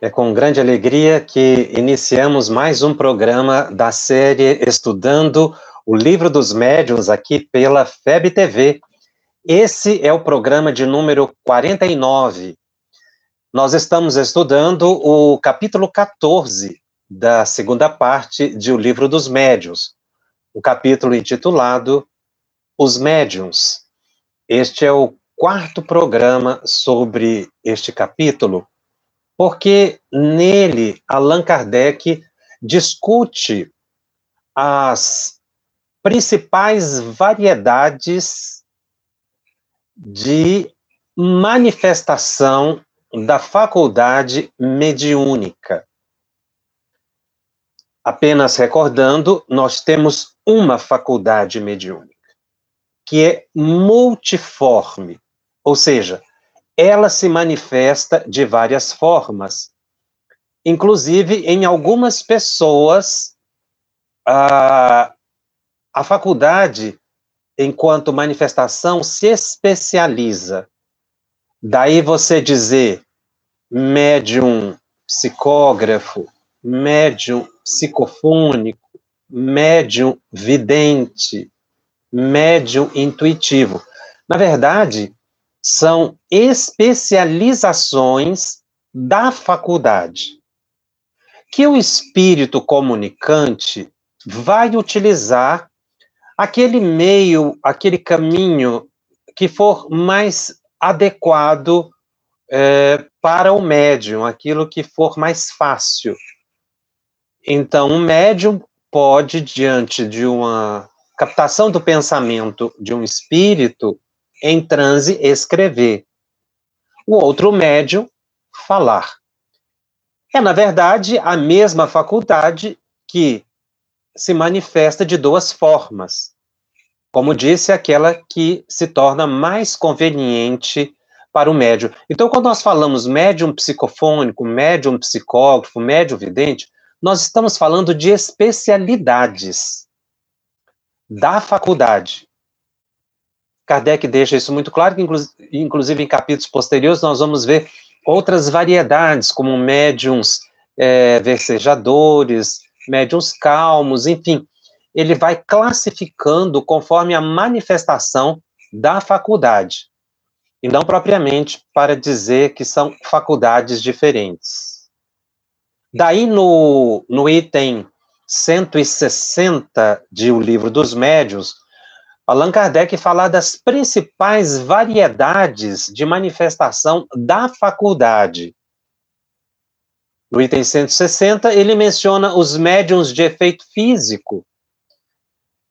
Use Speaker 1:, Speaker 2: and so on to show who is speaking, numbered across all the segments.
Speaker 1: É com grande alegria que iniciamos mais um programa da série Estudando o Livro dos Médiuns aqui pela FEB TV. Esse é o programa de número 49. Nós estamos estudando o capítulo 14 da segunda parte de O Livro dos Médiuns, o capítulo intitulado Os Médiuns. Este é o quarto programa sobre este capítulo porque nele Allan Kardec discute as principais variedades de manifestação da faculdade mediúnica. Apenas recordando, nós temos uma faculdade mediúnica, que é multiforme, ou seja, ela se manifesta de várias formas. Inclusive, em algumas pessoas, a, a faculdade, enquanto manifestação, se especializa. Daí você dizer médium psicógrafo, médium psicofônico, médium vidente, médium intuitivo. Na verdade, são especializações da faculdade que o espírito comunicante vai utilizar aquele meio, aquele caminho que for mais adequado é, para o médium, aquilo que for mais fácil. Então, um médium pode, diante de uma captação do pensamento de um espírito, em transe escrever. O outro médium, falar. É, na verdade, a mesma faculdade que se manifesta de duas formas. Como disse, aquela que se torna mais conveniente para o médium. Então, quando nós falamos médium psicofônico, médium psicógrafo, médium vidente, nós estamos falando de especialidades da faculdade. Kardec deixa isso muito claro, que inclusive em capítulos posteriores nós vamos ver outras variedades, como médiums é, versejadores, médiums calmos, enfim. Ele vai classificando conforme a manifestação da faculdade, e não propriamente para dizer que são faculdades diferentes. Daí, no, no item 160 de O Livro dos Médios, Allan Kardec fala das principais variedades de manifestação da faculdade. No item 160, ele menciona os médiums de efeito físico,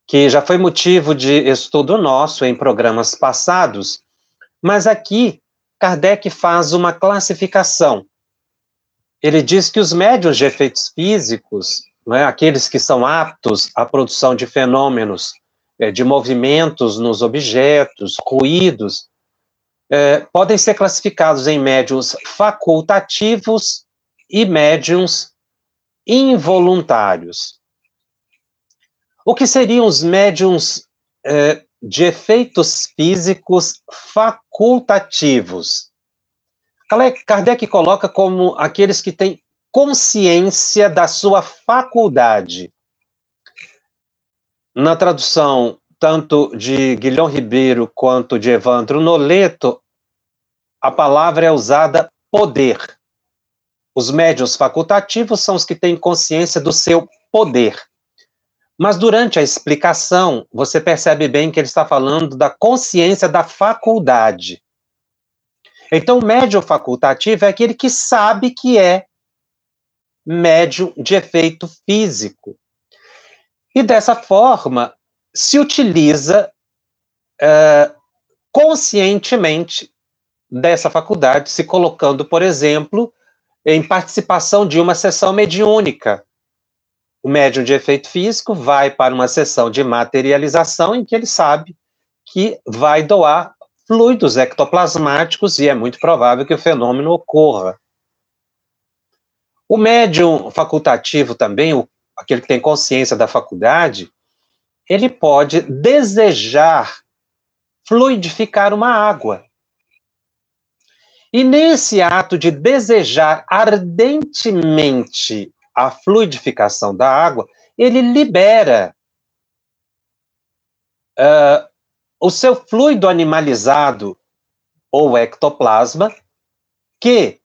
Speaker 1: que já foi motivo de estudo nosso em programas passados, mas aqui Kardec faz uma classificação. Ele diz que os médiums de efeitos físicos, é, aqueles que são aptos à produção de fenômenos é, de movimentos nos objetos, ruídos, é, podem ser classificados em médiums facultativos e médiums involuntários. O que seriam os médiums é, de efeitos físicos facultativos? Kardec coloca como aqueles que têm consciência da sua faculdade, na tradução tanto de Guilhom Ribeiro quanto de Evandro Noleto, a palavra é usada poder. Os médios facultativos são os que têm consciência do seu poder. Mas durante a explicação, você percebe bem que ele está falando da consciência da faculdade. Então, o médium facultativo é aquele que sabe que é médium de efeito físico. E dessa forma, se utiliza uh, conscientemente dessa faculdade, se colocando, por exemplo, em participação de uma sessão mediúnica. o médium de efeito físico vai para uma sessão de materialização em que ele sabe que vai doar fluidos ectoplasmáticos e é muito provável que o fenômeno ocorra. O médium facultativo também, o, aquele que tem consciência da faculdade, ele pode desejar fluidificar uma água. E nesse ato de desejar ardentemente a fluidificação da água, ele libera uh, o seu fluido animalizado ou ectoplasma, que,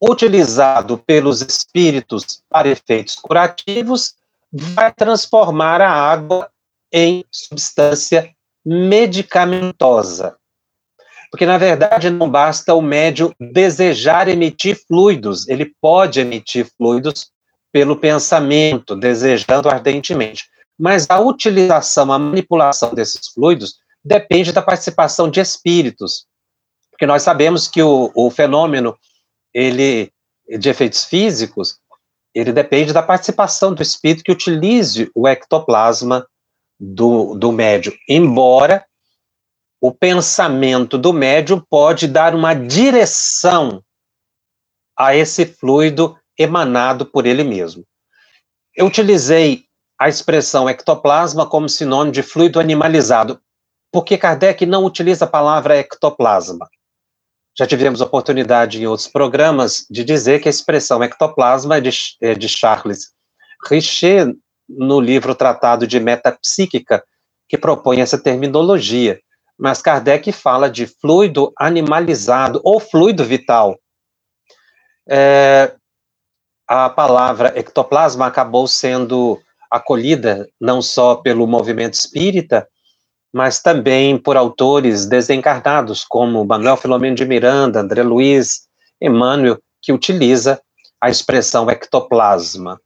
Speaker 1: utilizado pelos espíritos para efeitos curativos, vai transformar a água em substância medicamentosa. Porque, na verdade, não basta o médium desejar emitir fluidos, ele pode emitir fluidos pelo pensamento, desejando ardentemente. Mas a utilização, a manipulação desses fluidos depende da participação de espíritos. Porque nós sabemos que o, o fenômeno ele, de efeitos físicos, ele depende da participação do espírito que utilize o ectoplasma do, do médium, embora o pensamento do médium pode dar uma direção a esse fluido emanado por ele mesmo. Eu utilizei a expressão ectoplasma como sinônimo de fluido animalizado, porque Kardec não utiliza a palavra ectoplasma. Já tivemos oportunidade em outros programas de dizer que a expressão ectoplasma é de, é de Charles Richer, no livro Tratado de Metapsíquica, que propõe essa terminologia mas Kardec fala de fluido animalizado ou fluido vital. É, a palavra ectoplasma acabou sendo acolhida não só pelo movimento espírita, mas também por autores desencarnados, como Manuel Filomeno de Miranda, André Luiz, Emmanuel, que utiliza a expressão ectoplasma.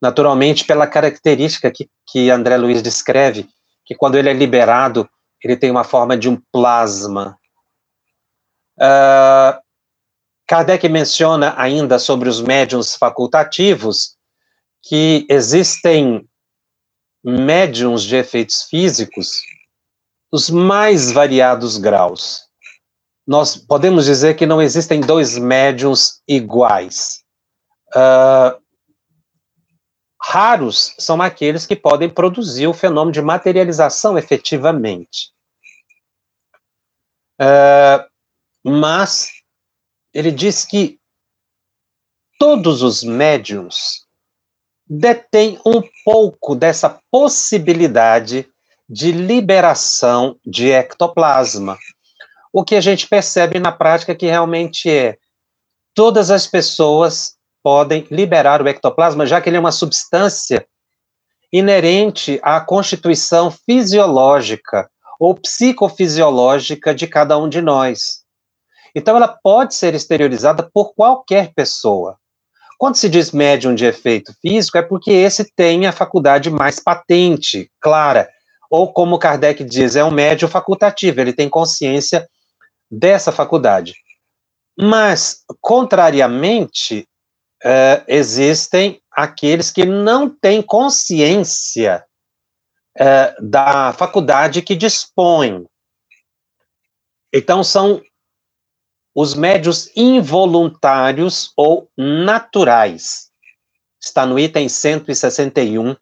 Speaker 1: Naturalmente, pela característica que, que André Luiz descreve, que quando ele é liberado ele tem uma forma de um plasma. Uh, Kardec menciona ainda sobre os médiums facultativos que existem médiums de efeitos físicos dos mais variados graus. Nós podemos dizer que não existem dois médiums iguais. Uh, raros são aqueles que podem produzir o fenômeno de materialização efetivamente. Uh, mas ele diz que todos os médiums detêm um pouco dessa possibilidade de liberação de ectoplasma. O que a gente percebe na prática que realmente é todas as pessoas podem liberar o ectoplasma, já que ele é uma substância inerente à constituição fisiológica ou psicofisiológica de cada um de nós. Então, ela pode ser exteriorizada por qualquer pessoa. Quando se diz médium de efeito físico, é porque esse tem a faculdade mais patente, clara. Ou, como Kardec diz, é um médium facultativo, ele tem consciência dessa faculdade. Mas, contrariamente, uh, existem aqueles que não têm consciência uh, da faculdade que dispõe. Então, são os médios involuntários ou naturais. Está no item 161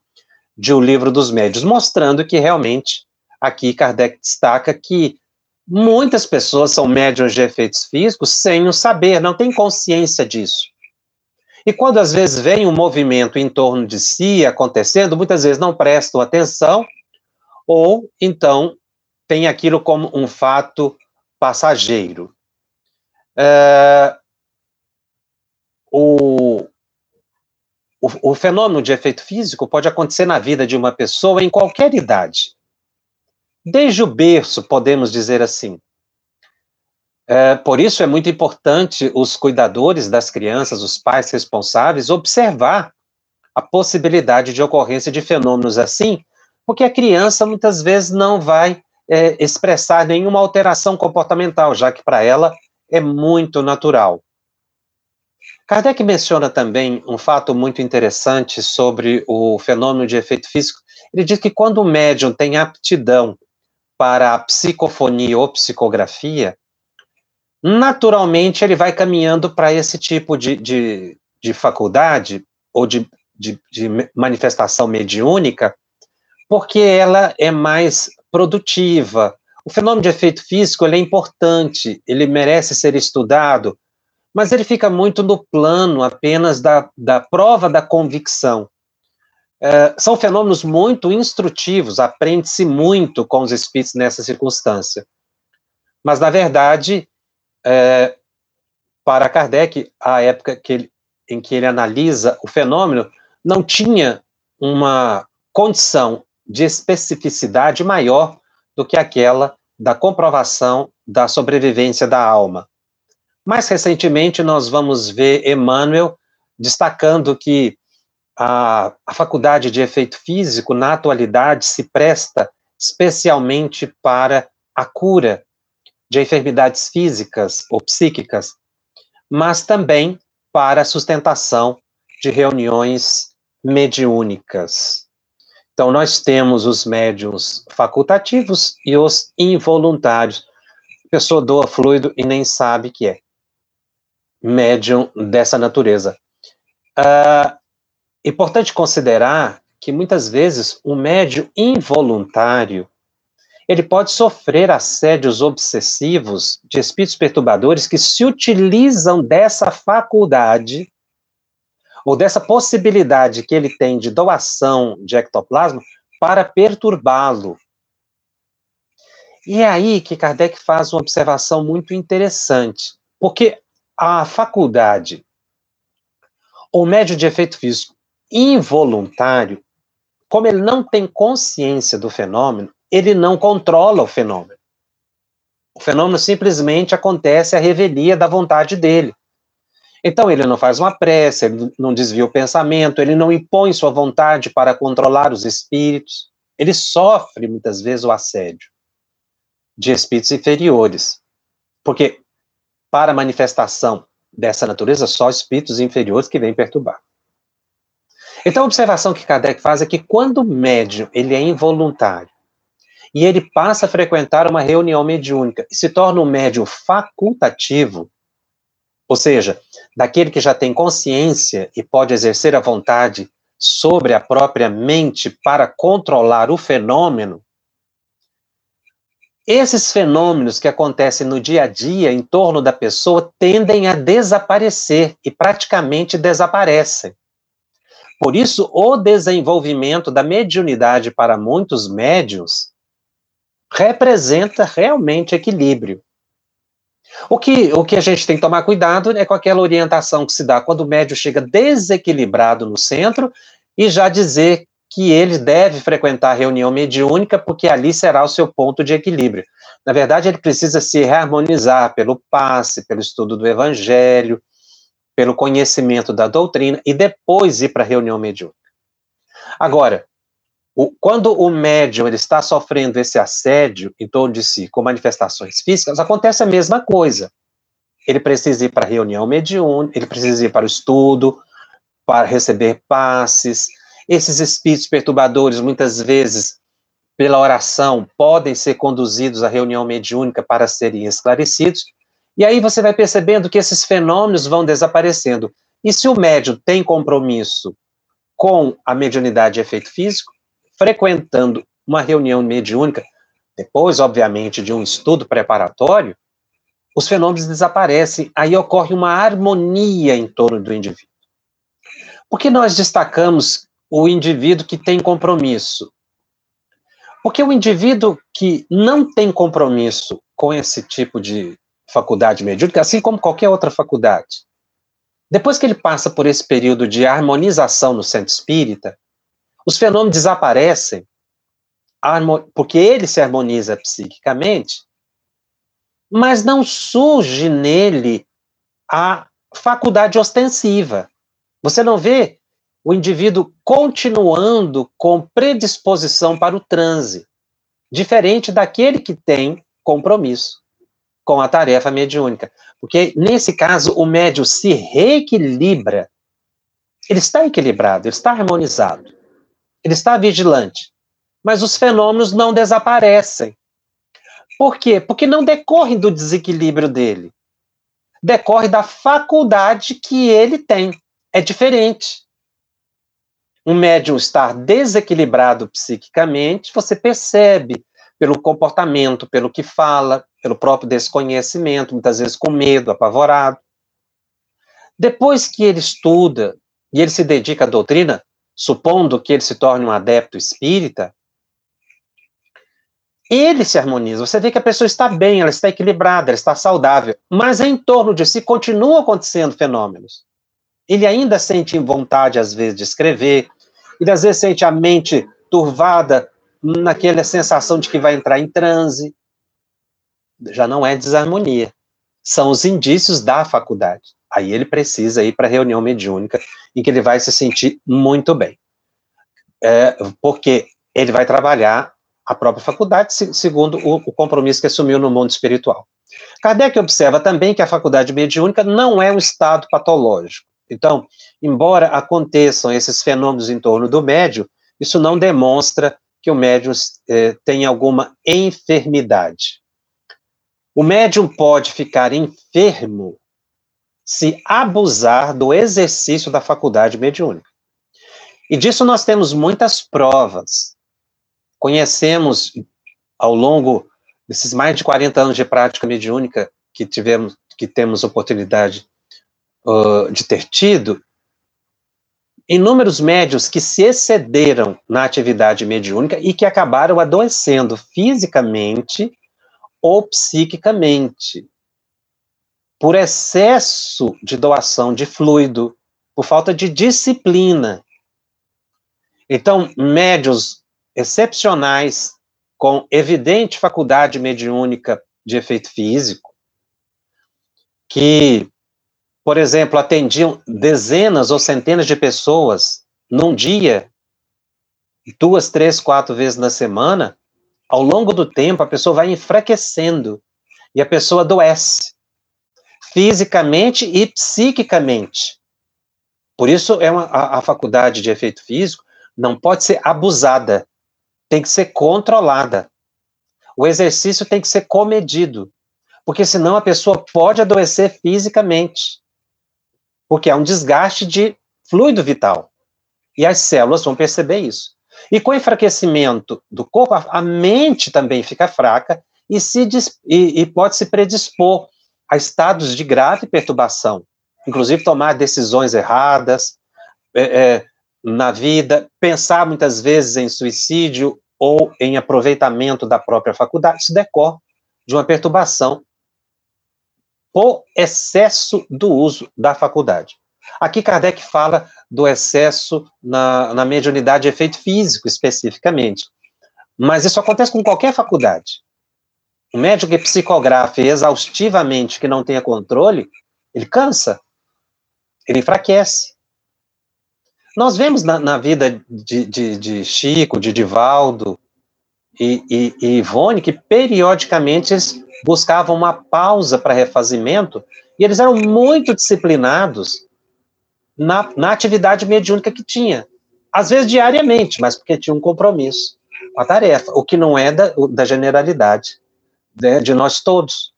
Speaker 1: de O Livro dos Médios, mostrando que realmente aqui Kardec destaca que muitas pessoas são médios de efeitos físicos sem o saber, não têm consciência disso. E quando às vezes vem um movimento em torno de si acontecendo, muitas vezes não prestam atenção, ou então tem aquilo como um fato passageiro. É, o, o, o fenômeno de efeito físico pode acontecer na vida de uma pessoa em qualquer idade. Desde o berço, podemos dizer assim. É, por isso é muito importante os cuidadores das crianças, os pais responsáveis, observar a possibilidade de ocorrência de fenômenos assim, porque a criança muitas vezes não vai é, expressar nenhuma alteração comportamental, já que para ela é muito natural. Kardec menciona também um fato muito interessante sobre o fenômeno de efeito físico. Ele diz que quando o médium tem aptidão para a psicofonia ou psicografia, naturalmente ele vai caminhando para esse tipo de, de, de faculdade ou de, de, de manifestação mediúnica, porque ela é mais produtiva. O fenômeno de efeito físico é importante, ele merece ser estudado, mas ele fica muito no plano apenas da, da prova da convicção. É, são fenômenos muito instrutivos, aprende-se muito com os espíritos nessa circunstância. Mas, na verdade, é, para Kardec, a época que ele, em que ele analisa o fenômeno, não tinha uma condição de especificidade maior do que aquela da comprovação da sobrevivência da alma. Mais recentemente, nós vamos ver Emmanuel destacando que a, a faculdade de efeito físico, na atualidade, se presta especialmente para a cura de enfermidades físicas ou psíquicas, mas também para a sustentação de reuniões mediúnicas. Então, nós temos os médiums facultativos e os involuntários. A pessoa doa fluido e nem sabe que é médium dessa natureza. Uh, importante considerar que muitas vezes o médium involuntário ele pode sofrer assédios obsessivos de espíritos perturbadores que se utilizam dessa faculdade ou dessa possibilidade que ele tem de doação de ectoplasma para perturbá-lo. E é aí que Kardec faz uma observação muito interessante, porque a faculdade ou médio de efeito físico involuntário, como ele não tem consciência do fenômeno, ele não controla o fenômeno. O fenômeno simplesmente acontece à revelia da vontade dele. Então, ele não faz uma prece, ele não desvia o pensamento, ele não impõe sua vontade para controlar os espíritos. Ele sofre, muitas vezes, o assédio de espíritos inferiores. Porque, para manifestação dessa natureza, só espíritos inferiores que vêm perturbar. Então, a observação que Kardec faz é que quando o médium ele é involuntário e ele passa a frequentar uma reunião mediúnica e se torna um médium facultativo, ou seja, daquele que já tem consciência e pode exercer a vontade sobre a própria mente para controlar o fenômeno, esses fenômenos que acontecem no dia a dia em torno da pessoa tendem a desaparecer e praticamente desaparecem. Por isso, o desenvolvimento da mediunidade para muitos médios representa realmente equilíbrio. O que, o que a gente tem que tomar cuidado é com aquela orientação que se dá quando o médio chega desequilibrado no centro e já dizer que ele deve frequentar a reunião mediúnica porque ali será o seu ponto de equilíbrio. Na verdade, ele precisa se reharmonizar pelo passe, pelo estudo do evangelho, pelo conhecimento da doutrina e depois ir para a reunião mediúnica. Agora, o, quando o médium ele está sofrendo esse assédio em torno de si com manifestações físicas, acontece a mesma coisa. Ele precisa ir para a reunião mediúnica, ele precisa ir para o estudo, para receber passes. Esses espíritos perturbadores, muitas vezes, pela oração, podem ser conduzidos à reunião mediúnica para serem esclarecidos, e aí você vai percebendo que esses fenômenos vão desaparecendo. E se o médium tem compromisso com a mediunidade de efeito físico, frequentando uma reunião mediúnica, depois, obviamente, de um estudo preparatório, os fenômenos desaparecem, aí ocorre uma harmonia em torno do indivíduo. Por que nós destacamos o indivíduo que tem compromisso? Porque o indivíduo que não tem compromisso com esse tipo de faculdade mediúnica, assim como qualquer outra faculdade. Depois que ele passa por esse período de harmonização no centro espírita, os fenômenos desaparecem, porque ele se harmoniza psiquicamente, mas não surge nele a faculdade ostensiva. Você não vê o indivíduo continuando com predisposição para o transe, diferente daquele que tem compromisso com a tarefa mediúnica. Porque, nesse caso, o médium se reequilibra. Ele está equilibrado, ele está harmonizado, ele está vigilante. Mas os fenômenos não desaparecem. Por quê? Porque não decorrem do desequilíbrio dele. Decorre da faculdade que ele tem. É diferente. Um médium estar desequilibrado psiquicamente, você percebe pelo comportamento, pelo que fala, pelo próprio desconhecimento, muitas vezes com medo, apavorado. Depois que ele estuda e ele se dedica à doutrina, supondo que ele se torne um adepto espírita, ele se harmoniza. Você vê que a pessoa está bem, ela está equilibrada, ela está saudável, mas em torno de si continuam acontecendo fenômenos. Ele ainda sente vontade, às vezes, de escrever, ele às vezes sente a mente turvada naquela sensação de que vai entrar em transe. Já não é desarmonia. São os indícios da faculdade. Aí ele precisa ir para a reunião mediúnica, em que ele vai se sentir muito bem. É, porque ele vai trabalhar a própria faculdade, segundo o, o compromisso que assumiu no mundo espiritual. Kardec observa também que a faculdade mediúnica não é um estado patológico. Então, embora aconteçam esses fenômenos em torno do médium, isso não demonstra que o médium eh, tem alguma enfermidade. O médium pode ficar enfermo se abusar do exercício da faculdade mediúnica. E disso nós temos muitas provas. Conhecemos ao longo desses mais de 40 anos de prática mediúnica que tivemos, que temos oportunidade de ter tido, inúmeros médios que se excederam na atividade mediúnica e que acabaram adoecendo fisicamente ou psiquicamente, por excesso de doação de fluido, por falta de disciplina. Então, médios excepcionais, com evidente faculdade mediúnica de efeito físico, que por exemplo, atendiam dezenas ou centenas de pessoas num dia, duas, três, quatro vezes na semana, ao longo do tempo a pessoa vai enfraquecendo e a pessoa adoece, fisicamente e psiquicamente. Por isso é uma, a, a faculdade de efeito físico não pode ser abusada, tem que ser controlada. O exercício tem que ser comedido, porque senão a pessoa pode adoecer fisicamente porque há um desgaste de fluido vital. E as células vão perceber isso. E com o enfraquecimento do corpo, a mente também fica fraca e, se, e, e pode se predispor a estados de grave perturbação, inclusive tomar decisões erradas é, é, na vida, pensar muitas vezes em suicídio ou em aproveitamento da própria faculdade. Isso decorre de uma perturbação por excesso do uso da faculdade. Aqui Kardec fala do excesso na, na mediunidade de efeito físico, especificamente. Mas isso acontece com qualquer faculdade. O médico que psicografe exaustivamente, que não tenha controle, ele cansa, ele enfraquece. Nós vemos na, na vida de, de, de, Chico, de Divaldo e, e, e Ivone que periodicamente eles buscavam uma pausa para refazimento, e eles eram muito disciplinados na, na atividade mediúnica que tinha. Às vezes diariamente, mas porque tinha um compromisso, uma tarefa, o que não é da, da generalidade né, de nós todos.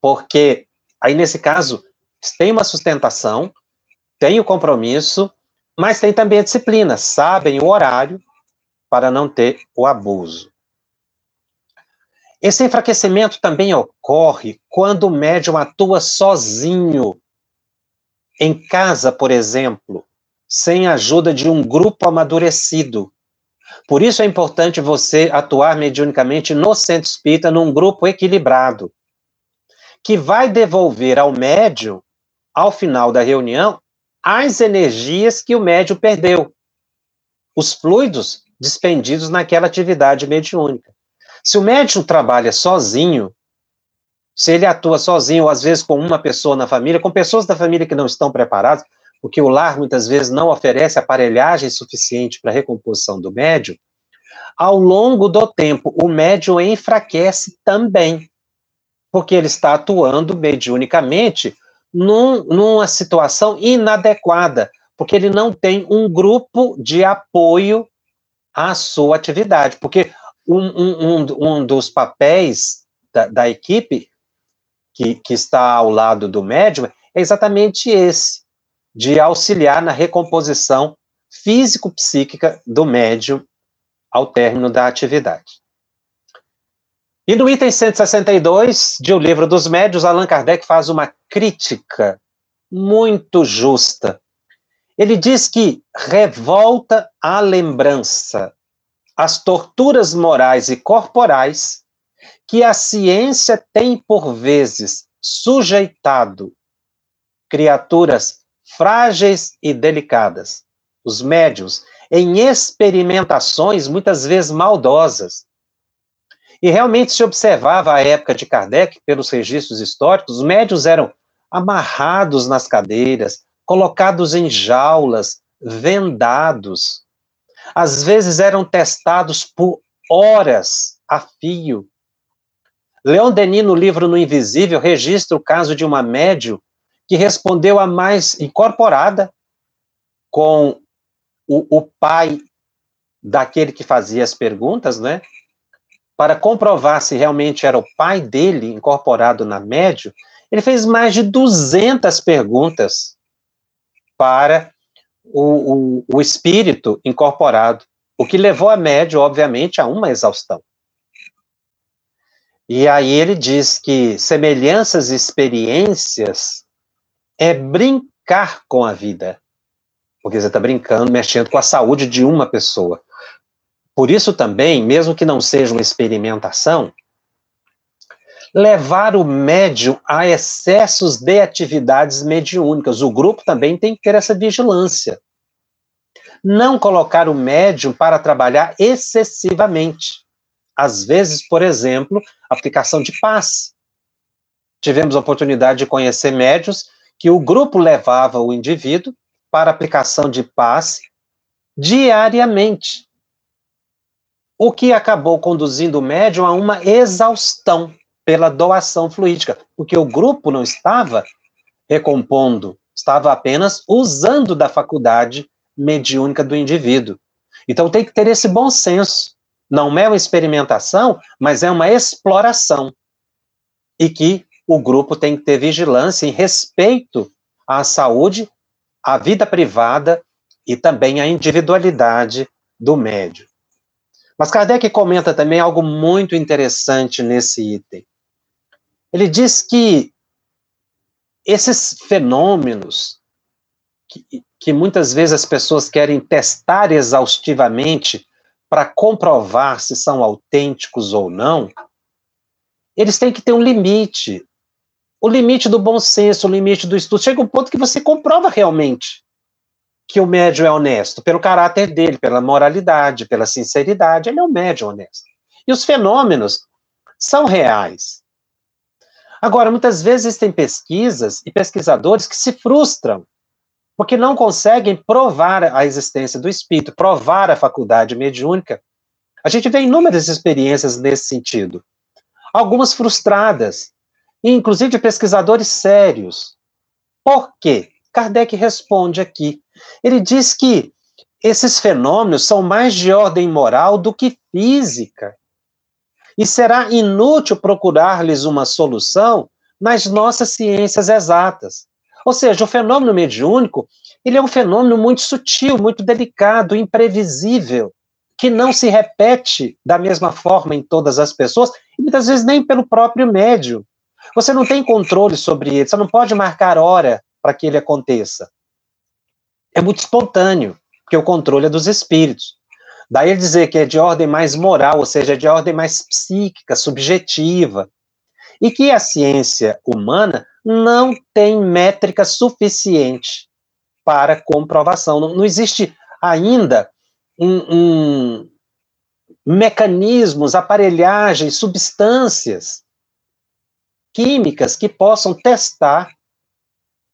Speaker 1: Porque aí, nesse caso, tem uma sustentação, tem o compromisso, mas tem também a disciplina, sabem o horário para não ter o abuso. Esse enfraquecimento também ocorre quando o médium atua sozinho, em casa, por exemplo, sem a ajuda de um grupo amadurecido. Por isso é importante você atuar mediunicamente no centro espírita, num grupo equilibrado, que vai devolver ao médium, ao final da reunião, as energias que o médium perdeu, os fluidos despendidos naquela atividade mediúnica. Se o médium trabalha sozinho, se ele atua sozinho, ou às vezes com uma pessoa na família, com pessoas da família que não estão preparadas, porque o lar muitas vezes não oferece aparelhagem suficiente para a recomposição do médium, ao longo do tempo, o médium enfraquece também. porque ele está atuando mediunicamente num, numa situação inadequada, porque ele não tem um grupo de apoio à sua atividade. Porque um, um, um dos papéis da, da equipe que, que está ao lado do médium é exatamente esse, de auxiliar na recomposição físico-psíquica do médium ao término da atividade. E no item 162 de O Livro dos Médios, Allan Kardec faz uma crítica muito justa. Ele diz que revolta a lembrança, as torturas morais e corporais que a ciência tem por vezes sujeitado criaturas frágeis e delicadas, os médios, em experimentações muitas vezes maldosas. E realmente se observava a época de Kardec, pelos registros históricos, os médios eram amarrados nas cadeiras, colocados em jaulas, vendados. Às vezes eram testados por horas a fio. Leon Denis, no livro No Invisível, registra o caso de uma médio que respondeu a mais incorporada com o, o pai daquele que fazia as perguntas, né? Para comprovar se realmente era o pai dele incorporado na médio, ele fez mais de 200 perguntas para o, o, o espírito incorporado, o que levou a médio, obviamente, a uma exaustão. E aí ele diz que semelhanças e experiências é brincar com a vida. Porque você está brincando, mexendo com a saúde de uma pessoa. Por isso também, mesmo que não seja uma experimentação, levar o médium a excessos de atividades mediúnicas. O grupo também tem que ter essa vigilância. Não colocar o médium para trabalhar excessivamente. Às vezes, por exemplo, aplicação de passe. Tivemos a oportunidade de conhecer médios que o grupo levava o indivíduo para aplicação de passe diariamente, o que acabou conduzindo o médium a uma exaustão pela doação fluídica, porque o grupo não estava recompondo, estava apenas usando da faculdade mediúnica do indivíduo. Então tem que ter esse bom senso não é uma experimentação, mas é uma exploração. E que o grupo tem que ter vigilância em respeito à saúde, à vida privada e também à individualidade do médio. Mas Kardec comenta também algo muito interessante nesse item. Ele diz que esses fenômenos que, que muitas vezes as pessoas querem testar exaustivamente para comprovar se são autênticos ou não, eles têm que ter um limite. O limite do bom senso, o limite do estudo. Chega um ponto que você comprova realmente que o médium é honesto, pelo caráter dele, pela moralidade, pela sinceridade, ele é um médium honesto. E os fenômenos são reais. Agora, muitas vezes existem pesquisas e pesquisadores que se frustram porque não conseguem provar a existência do espírito, provar a faculdade mediúnica. A gente vê inúmeras experiências nesse sentido. Algumas frustradas, inclusive de pesquisadores sérios. Por quê? Kardec responde aqui. Ele diz que esses fenômenos são mais de ordem moral do que física. E será inútil procurar-lhes uma solução nas nossas ciências exatas. Ou seja, o fenômeno mediúnico, ele é um fenômeno muito sutil, muito delicado, imprevisível, que não se repete da mesma forma em todas as pessoas, e muitas vezes nem pelo próprio médium. Você não tem controle sobre ele, você não pode marcar hora para que ele aconteça. É muito espontâneo, porque o controle é dos espíritos. Daí ele dizer que é de ordem mais moral, ou seja, de ordem mais psíquica, subjetiva, e que a ciência humana não tem métrica suficiente para comprovação. Não, não existe ainda um, um, mecanismos, aparelhagens, substâncias químicas que possam testar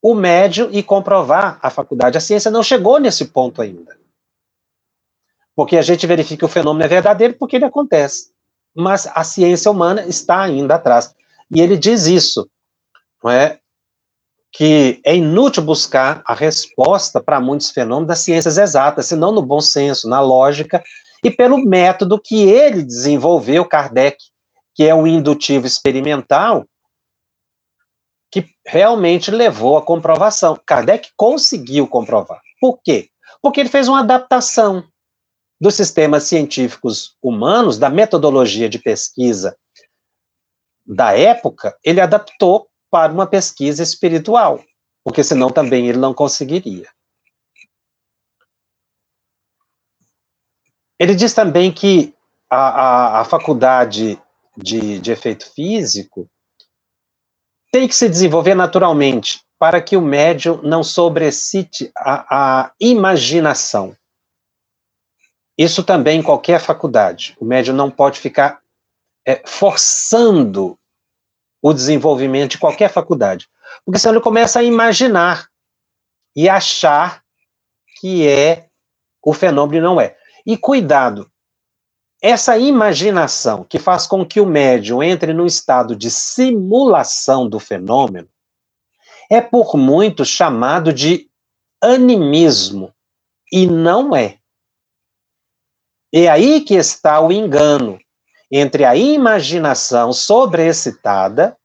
Speaker 1: o médio e comprovar a faculdade. A ciência não chegou nesse ponto ainda. Porque a gente verifica que o fenômeno é verdadeiro porque ele acontece. Mas a ciência humana está ainda atrás. E ele diz isso, não é? Que é inútil buscar a resposta para muitos fenômenos das ciências exatas, senão no bom senso, na lógica e pelo método que ele desenvolveu, Kardec, que é o indutivo experimental, que realmente levou à comprovação. Kardec conseguiu comprovar. Por quê? Porque ele fez uma adaptação dos sistemas científicos humanos, da metodologia de pesquisa da época, ele adaptou para uma pesquisa espiritual, porque senão também ele não conseguiria. Ele diz também que a, a, a faculdade de, de efeito físico tem que se desenvolver naturalmente para que o médium não sobrecite a, a imaginação. Isso também em qualquer faculdade. O médium não pode ficar é, forçando o desenvolvimento de qualquer faculdade. Porque senão ele começa a imaginar e achar que é o fenômeno e não é. E cuidado, essa imaginação que faz com que o médium entre num estado de simulação do fenômeno é por muito chamado de animismo e não é. É aí que está o engano entre a imaginação sobreexcitada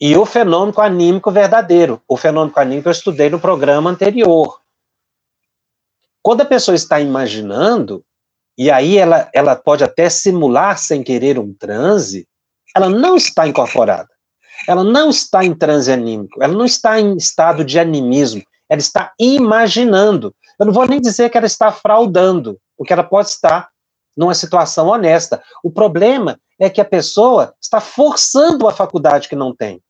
Speaker 1: e o fenômeno anímico verdadeiro. O fenômeno anímico eu estudei no programa anterior. Quando a pessoa está imaginando, e aí ela, ela pode até simular sem querer um transe, ela não está incorporada. Ela não está em transe anímico, ela não está em estado de animismo, ela está imaginando. Eu não vou nem dizer que ela está fraudando, porque ela pode estar numa situação honesta. O problema é que a pessoa está forçando a faculdade que não tem.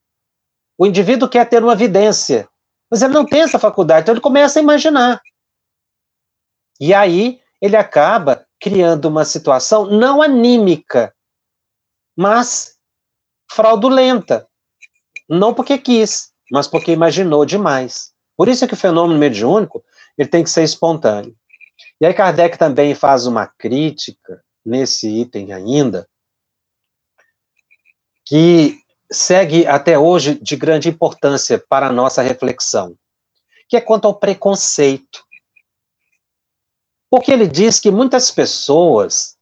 Speaker 1: O indivíduo quer ter uma evidência, mas ele não tem essa faculdade, então ele começa a imaginar. E aí ele acaba criando uma situação não anímica, mas fraudulenta. Não porque quis, mas porque imaginou demais. Por isso é que o fenômeno mediúnico ele tem que ser espontâneo. E aí Kardec também faz uma crítica nesse item ainda, que segue até hoje de grande importância para a nossa reflexão, que é quanto ao preconceito. Porque ele diz que muitas pessoas,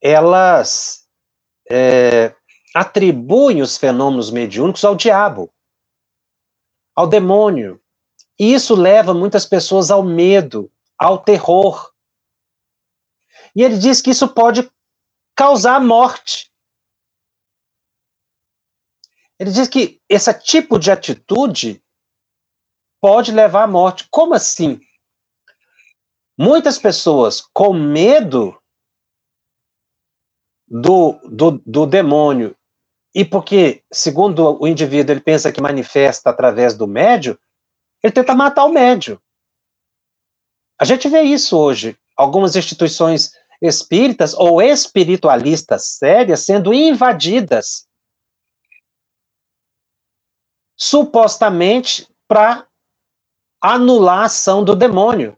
Speaker 1: elas é, atribuem os fenômenos mediúnicos ao diabo, ao demônio. E isso leva muitas pessoas ao medo, ao terror. E ele diz que isso pode causar morte. Ele diz que esse tipo de atitude pode levar à morte. Como assim? Muitas pessoas com medo do, do, do demônio, e porque, segundo o indivíduo, ele pensa que manifesta através do médio, ele tenta matar o médio. A gente vê isso hoje. Algumas instituições espíritas ou espiritualistas sérias sendo invadidas supostamente para anular a ação do demônio.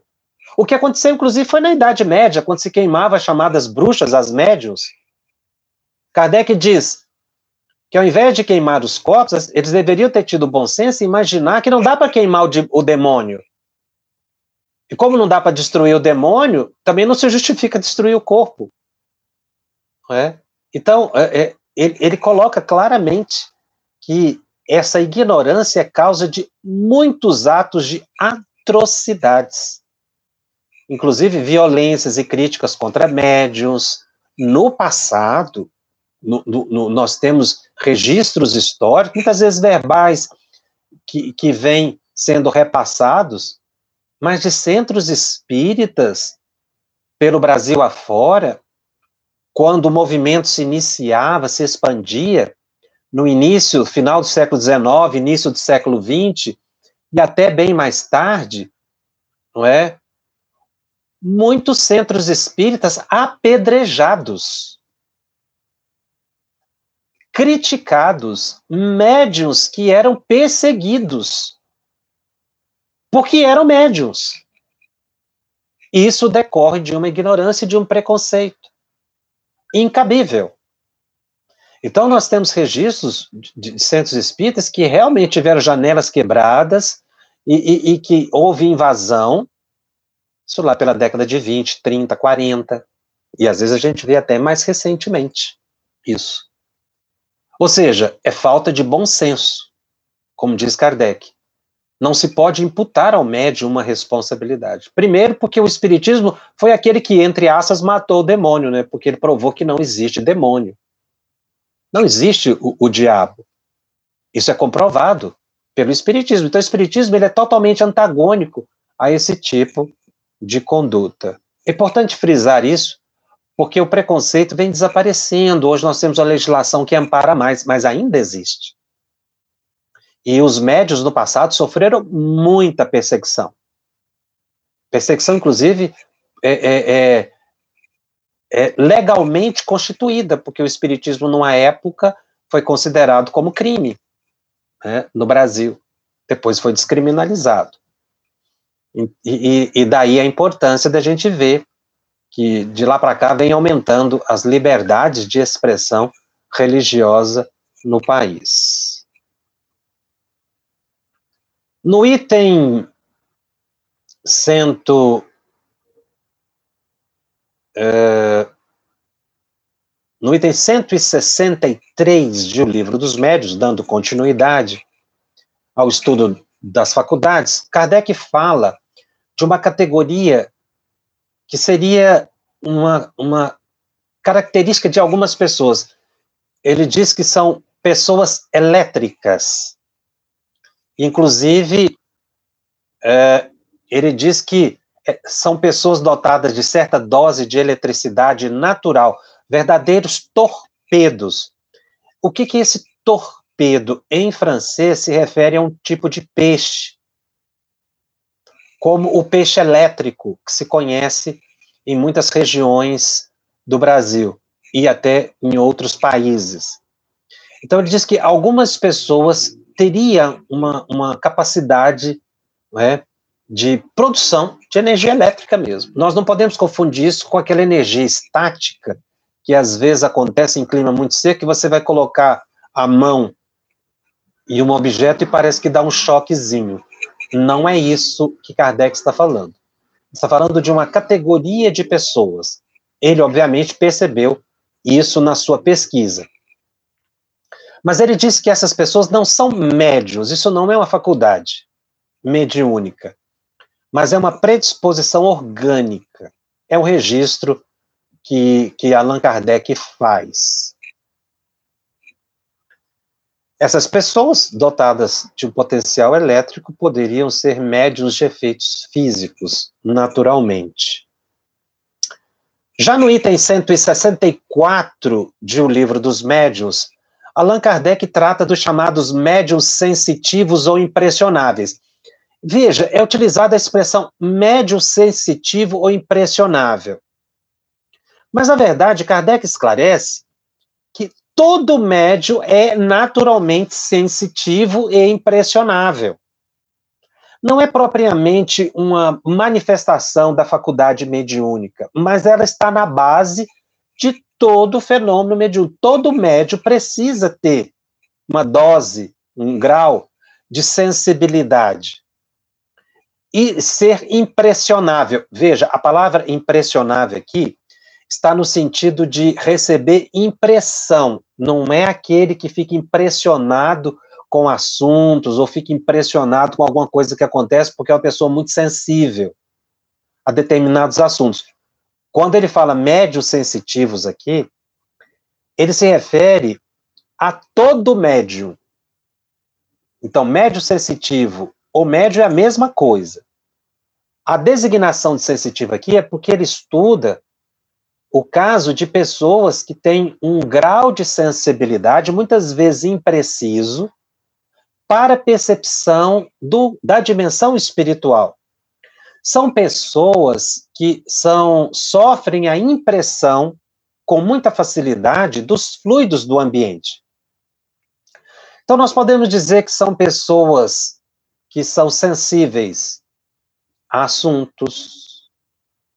Speaker 1: O que aconteceu, inclusive, foi na Idade Média, quando se queimava as chamadas bruxas, as médiums. Kardec diz que ao invés de queimar os corpos, eles deveriam ter tido bom senso e imaginar que não dá para queimar o, de, o demônio. E como não dá para destruir o demônio, também não se justifica destruir o corpo. É? Então, é, é, ele, ele coloca claramente que essa ignorância é causa de muitos atos de atrocidades inclusive violências e críticas contra médiums. No passado, no, no, nós temos registros históricos, muitas vezes verbais, que, que vêm sendo repassados, mas de centros espíritas pelo Brasil afora, quando o movimento se iniciava, se expandia, no início, final do século XIX, início do século XX, e até bem mais tarde, não é? muitos centros espíritas apedrejados, criticados, médios que eram perseguidos, porque eram médios. Isso decorre de uma ignorância e de um preconceito incabível. Então, nós temos registros de centros espíritas que realmente tiveram janelas quebradas e, e, e, que houve invasão, isso lá pela década de 20, 30, 40, e às vezes a gente vê até mais recentemente isso. Ou seja, é falta de bom senso, como diz Kardec. Não se pode imputar ao médium uma responsabilidade. Primeiro, porque o Espiritismo foi aquele que, entre aspas, matou o demônio, né? Porque ele provou que não existe demônio. Não existe o, o diabo. Isso é comprovado pelo Espiritismo. Então, o Espiritismo ele é totalmente antagônico a esse tipo de conduta. É importante frisar isso, porque o preconceito vem desaparecendo. Hoje nós temos a legislação que ampara mais, mas ainda existe. E os médios no passado sofreram muita perseguição. Perseguição, inclusive, é, é, é, é legalmente constituída, porque o espiritismo, numa época, foi considerado como crime né, no Brasil. Depois foi descriminalizado. E, e, e daí a importância da gente ver que de lá para cá vem aumentando as liberdades de expressão religiosa no país. No item cento, é, no item 163 de O Livro dos Médios, dando continuidade ao estudo das faculdades, Kardec fala de uma categoria que seria uma, uma característica de algumas pessoas. Ele diz que são pessoas elétricas. Inclusive, é, ele diz que é, são pessoas dotadas de certa dose de eletricidade natural, verdadeiros torpedos. O que, que esse torpedo em francês se refere a um tipo de peixe como o peixe elétrico, que se conhece em muitas regiões do Brasil e até em outros países. Então, ele diz que algumas pessoas teriam uma, uma capacidade né, de produção de energia elétrica mesmo. Nós não podemos confundir isso com aquela energia estática que às vezes acontece em clima muito seco, que você vai colocar a mão em um objeto e parece que dá um choquezinho. Não é isso que Kardec está falando. Está falando de uma categoria de pessoas. Ele, obviamente, percebeu isso na sua pesquisa. Mas ele disse que essas pessoas não são médios, isso não é uma faculdade mediúnica, mas é uma predisposição orgânica. É um registro que, que Allan Kardec faz. Essas pessoas dotadas de um potencial elétrico poderiam ser médios de efeitos físicos, naturalmente. Já no item 164 de O Livro dos Médiuns, Allan Kardec trata dos chamados médios sensitivos ou impressionáveis. Veja, é utilizada a expressão médio sensitivo ou impressionável. Mas, na verdade, Kardec esclarece todo médio é naturalmente sensitivo e impressionável. Não é propriamente uma manifestação da faculdade mediúnica, mas ela está na base de todo fenômeno mediúnico. Todo médio precisa ter uma dose, um grau de sensibilidade e ser impressionável. Veja, a palavra impressionável aqui está no sentido de receber impressão, não é aquele que fica impressionado com assuntos ou fica impressionado com alguma coisa que acontece porque é uma pessoa muito sensível a determinados assuntos. Quando ele fala médios sensitivos aqui, ele se refere a todo médium. Então, médio sensitivo ou médio é a mesma coisa. A designação de sensitivo aqui é porque ele estuda o caso de pessoas que têm um grau de sensibilidade, muitas vezes impreciso, para a percepção do, da dimensão espiritual. São pessoas que são, sofrem a impressão com muita facilidade dos fluidos do ambiente. Então, nós podemos dizer que são pessoas que são sensíveis a assuntos,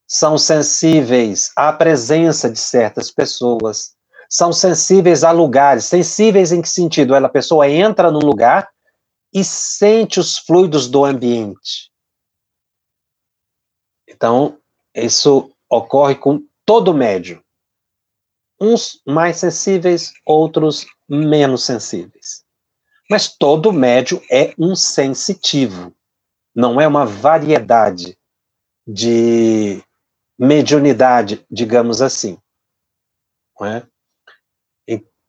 Speaker 1: são sensíveis à presença de certas pessoas, são sensíveis a lugares. Sensíveis em que sentido? Ela, a pessoa entra num lugar e sente os fluidos do ambiente. Então, isso ocorre com todo médium. Uns mais sensíveis, outros menos sensíveis. Mas todo médium é um sensitivo, não é uma variedade de mediunidade, digamos assim. É?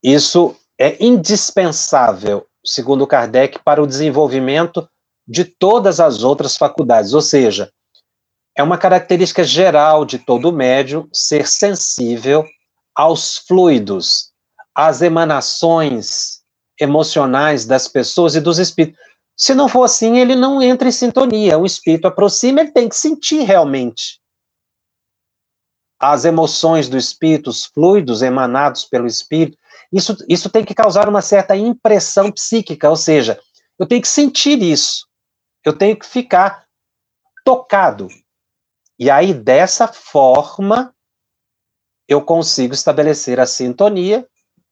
Speaker 1: Isso é indispensável, segundo Kardec, para o desenvolvimento de todas as outras faculdades, ou seja, é uma característica geral de todo médium ser sensível aos fluidos, às emanações emocionais das pessoas e dos espíritos. Se não for assim, ele não entra em sintonia. O espírito aproxima, ele tem que sentir realmente as emoções do espírito, os fluidos emanados pelo espírito. Isso, isso tem que causar uma certa impressão psíquica, ou seja, eu tenho que sentir isso. Eu tenho que ficar tocado e aí, dessa forma, eu consigo estabelecer a sintonia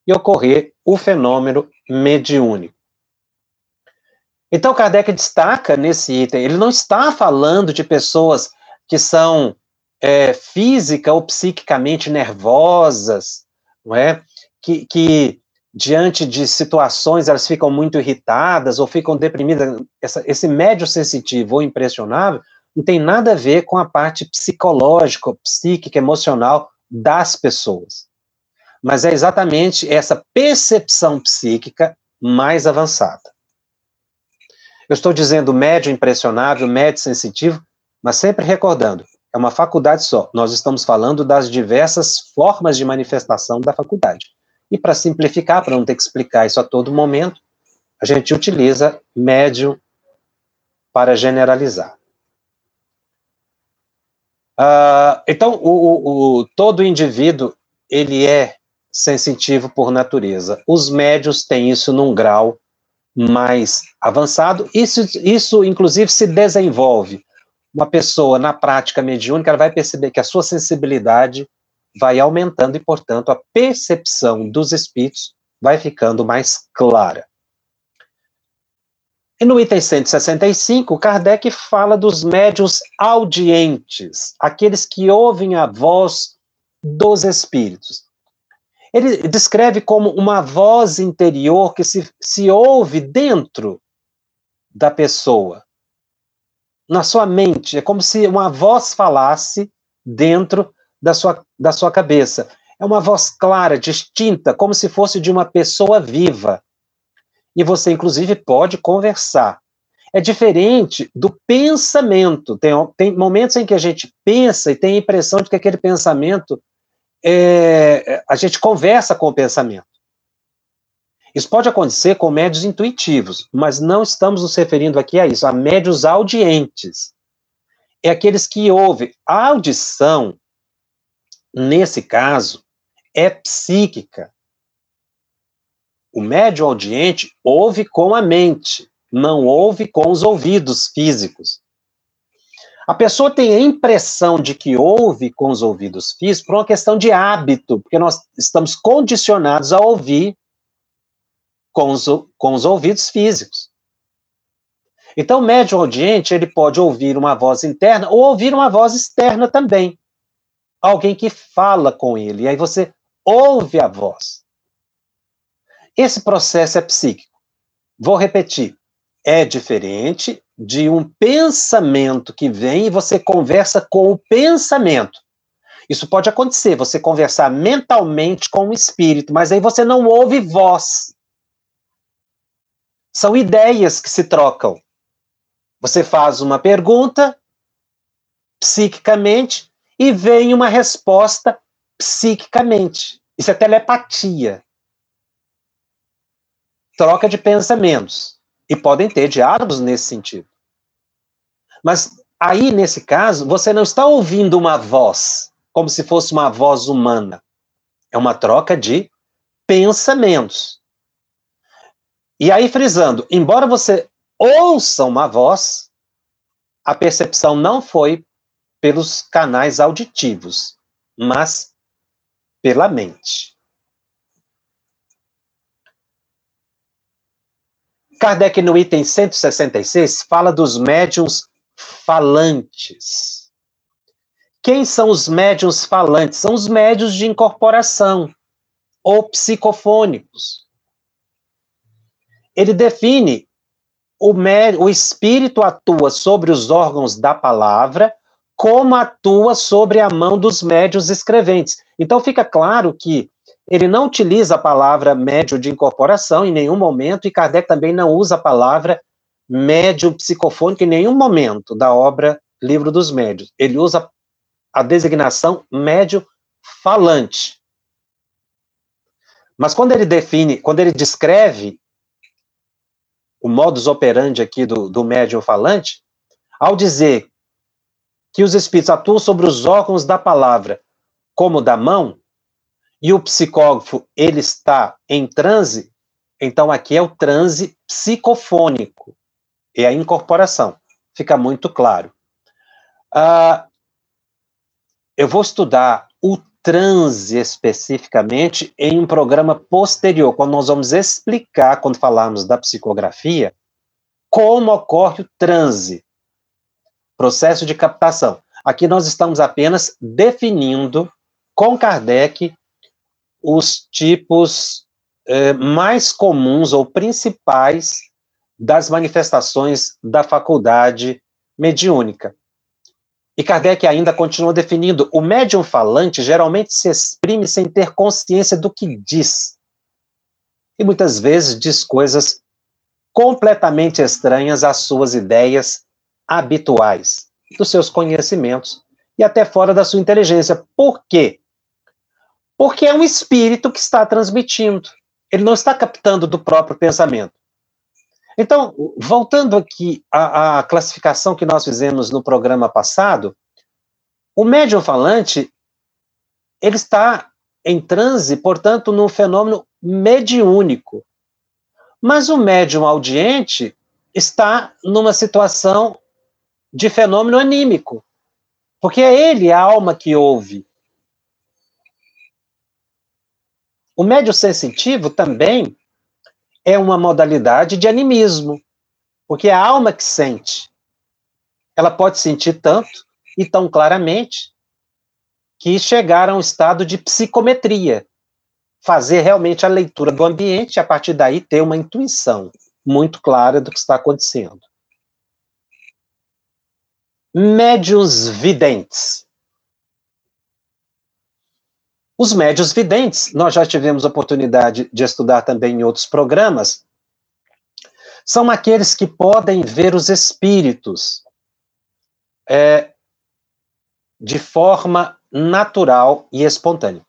Speaker 1: e ocorrer o fenômeno mediúnico. Então, Kardec destaca nesse item, ele não está falando de pessoas que são é, física ou psiquicamente nervosas, não é? Que, que, diante de situações elas ficam muito irritadas ou ficam deprimidas. Essa, esse médio sensitivo ou impressionável não tem nada a ver com a parte psicológica, psíquica, emocional das pessoas. Mas é exatamente essa percepção psíquica mais avançada. Eu estou dizendo médio impressionável, médio sensitivo, mas sempre recordando, é uma faculdade só. Nós estamos falando das diversas formas de manifestação da faculdade. E para simplificar, para não ter que explicar isso a todo momento, a gente utiliza médio para generalizar. Uh, então, o, o, todo indivíduo, ele é sensitivo por natureza. Os médios têm isso num grau mais avançado. Isso, isso inclusive, se desenvolve. Uma pessoa, na prática mediúnica, ela vai perceber que a sua sensibilidade vai aumentando e, portanto, a percepção dos espíritos vai ficando mais clara. E no item 165, Kardec fala dos médios audientes, aqueles que ouvem a voz dos espíritos. Ele descreve como uma voz interior que se, se ouve dentro da pessoa, na sua mente. É como se uma voz falasse dentro da sua, da sua cabeça. É uma voz clara, distinta, como se fosse de uma pessoa viva e você, inclusive, pode conversar. É diferente do pensamento. Tem, tem momentos em que a gente pensa e tem a impressão de que aquele pensamento é, a gente conversa com o pensamento. Isso pode acontecer com médios intuitivos, mas não estamos nos referindo aqui a isso, a médios audientes. É aqueles que ouvem. A audição, nesse caso, é psíquica. O médio audiente ouve com a mente, não ouve com os ouvidos físicos. A pessoa tem a impressão de que ouve com os ouvidos físicos por uma questão de hábito, porque nós estamos condicionados a ouvir com os, com os ouvidos físicos. Então, o médio audiente, ele pode ouvir uma voz interna ou ouvir uma voz externa também. Alguém que fala com ele, e aí você ouve a voz. Esse processo é psíquico. Vou repetir. É diferente de um pensamento que vem e você conversa com o pensamento. Isso pode acontecer, você conversar mentalmente com o espírito, mas aí você não ouve voz. São ideias que se trocam. Você faz uma pergunta psiquicamente e vem uma resposta psiquicamente. Isso é telepatia troca de pensamentos. E podem ter diálogos nesse sentido. Mas aí, nesse caso, você não está ouvindo uma voz, como se fosse uma voz humana. É uma troca de pensamentos. E aí, frisando, embora você ouça uma voz, a percepção não foi pelos canais auditivos, mas pela mente. Kardec, no item 166, fala dos médiums falantes. Quem são os médiums falantes? São os médios de incorporação ou psicofônicos. Ele define o, o espírito atua sobre os órgãos da palavra, como atua sobre a mão dos médios escreventes. Então fica claro que ele não utiliza a palavra médio de incorporação em nenhum momento, e Kardec também não usa a palavra médio psicofônico em nenhum momento da obra Livro dos Médios. Ele usa a designação médio falante. Mas quando ele define, quando ele descreve o modus operandi aqui do, do falante, ao dizer que os espíritos atuam sobre os órgãos da palavra, como da mão, e o psicógrafo ele está em transe, então aqui é o transe psicofônico, é a incorporação. Fica muito claro. Uh, eu vou estudar o transe especificamente em um programa posterior, quando nós vamos explicar, quando falarmos da psicografia, como ocorre o transe, processo de captação. Aqui nós estamos apenas definindo com Kardec os tipos eh, mais comuns ou principais das manifestações da faculdade mediúnica. E Kardec ainda continua definindo: o médium falante geralmente se exprime sem ter consciência do que diz. E muitas vezes diz coisas completamente estranhas às suas ideias habituais, dos seus conhecimentos e até fora da sua inteligência. Por quê? Porque é um espírito que está transmitindo. Ele não está captando do próprio pensamento. Então, voltando aqui à, à classificação que nós fizemos no programa passado, o médium falante ele está em transe, portanto, num fenômeno mediúnico. Mas o médium audiente está numa situação de fenômeno anímico, porque é ele a alma que ouve. O médio sensitivo também é uma modalidade de animismo, porque é a alma que sente. Ela pode sentir tanto e tão claramente que chegar a um estado de psicometria, fazer realmente a leitura do ambiente e a partir daí ter uma intuição muito clara do que está acontecendo. Médios videntes. Os médios videntes, nós já tivemos oportunidade de estudar também em outros programas, são aqueles que podem ver os espíritos é, de forma natural e espontânea.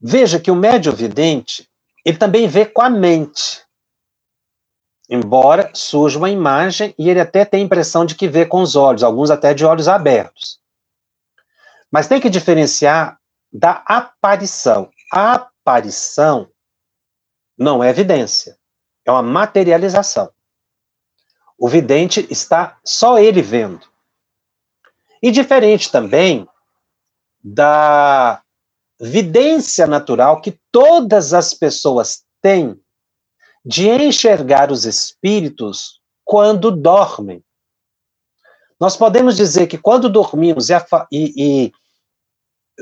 Speaker 1: Veja que o médio vidente, ele também vê com a mente. Embora surja uma imagem e ele até tem a impressão de que vê com os olhos, alguns até de olhos abertos. Mas tem que diferenciar da aparição. A aparição não é evidência, é uma materialização. O vidente está só ele vendo. E diferente também da vidência natural que todas as pessoas têm de enxergar os espíritos quando dormem. Nós podemos dizer que quando dormimos e, e,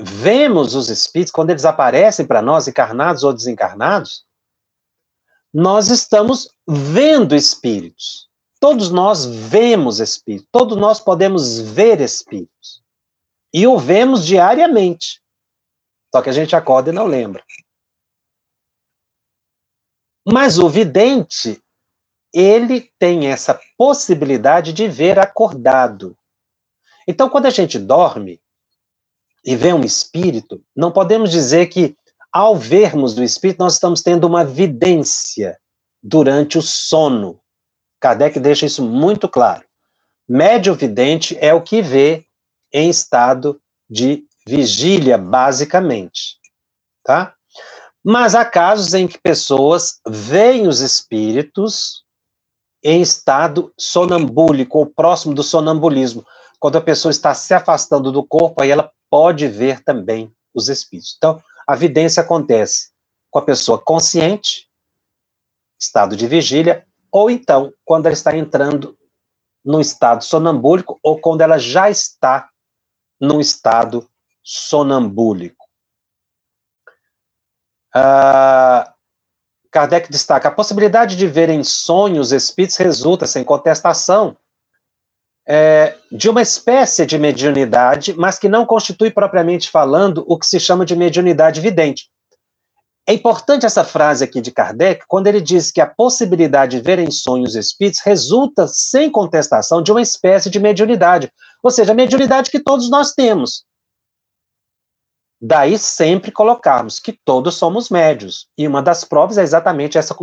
Speaker 1: vemos os espíritos, quando eles aparecem para nós, encarnados ou desencarnados, nós estamos vendo espíritos. Todos nós vemos espíritos, todos nós podemos ver espíritos. E o vemos diariamente. Só que a gente acorda e não lembra. Mas o vidente, ele tem essa possibilidade de ver acordado. Então, quando a gente dorme, e vê um espírito, não podemos dizer que ao vermos o espírito nós estamos tendo uma vidência durante o sono. Kardec deixa isso muito claro. Médio vidente é o que vê em estado de vigília, basicamente, tá? Mas há casos em que pessoas veem os espíritos em estado sonambúlico ou próximo do sonambulismo, quando a pessoa está se afastando do corpo, aí ela pode ver também os espíritos. Então, a vidência acontece com a pessoa consciente, estado de vigília, ou então quando ela está entrando no estado sonambúlico ou quando ela já está no estado sonambúlico. Uh, Kardec destaca: a possibilidade de ver em sonhos espíritos resulta, sem contestação, é, de uma espécie de mediunidade, mas que não constitui propriamente falando o que se chama de mediunidade vidente. É importante essa frase aqui de Kardec, quando ele diz que a possibilidade de ver em sonhos espíritos resulta, sem contestação, de uma espécie de mediunidade. Ou seja, a mediunidade que todos nós temos. Daí sempre colocarmos que todos somos médios. E uma das provas é exatamente essa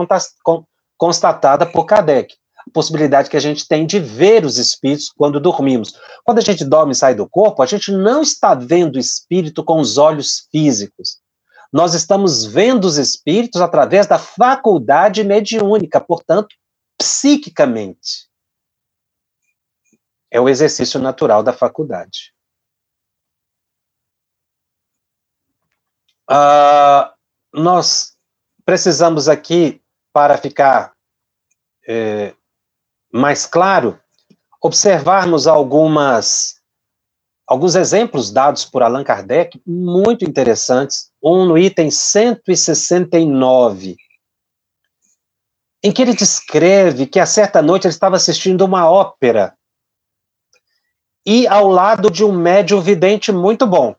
Speaker 1: constatada por Kardec possibilidade que a gente tem de ver os espíritos quando dormimos. Quando a gente dorme e sai do corpo, a gente não está vendo o espírito com os olhos físicos. Nós estamos vendo os espíritos através da faculdade mediúnica, portanto, psiquicamente. É o exercício natural da faculdade. Uh, nós precisamos aqui, para ficar é, mais claro, observarmos algumas alguns exemplos dados por Allan Kardec muito interessantes, um no item 169, em que ele descreve que a certa noite ele estava assistindo uma ópera e ao lado de um médium vidente muito bom.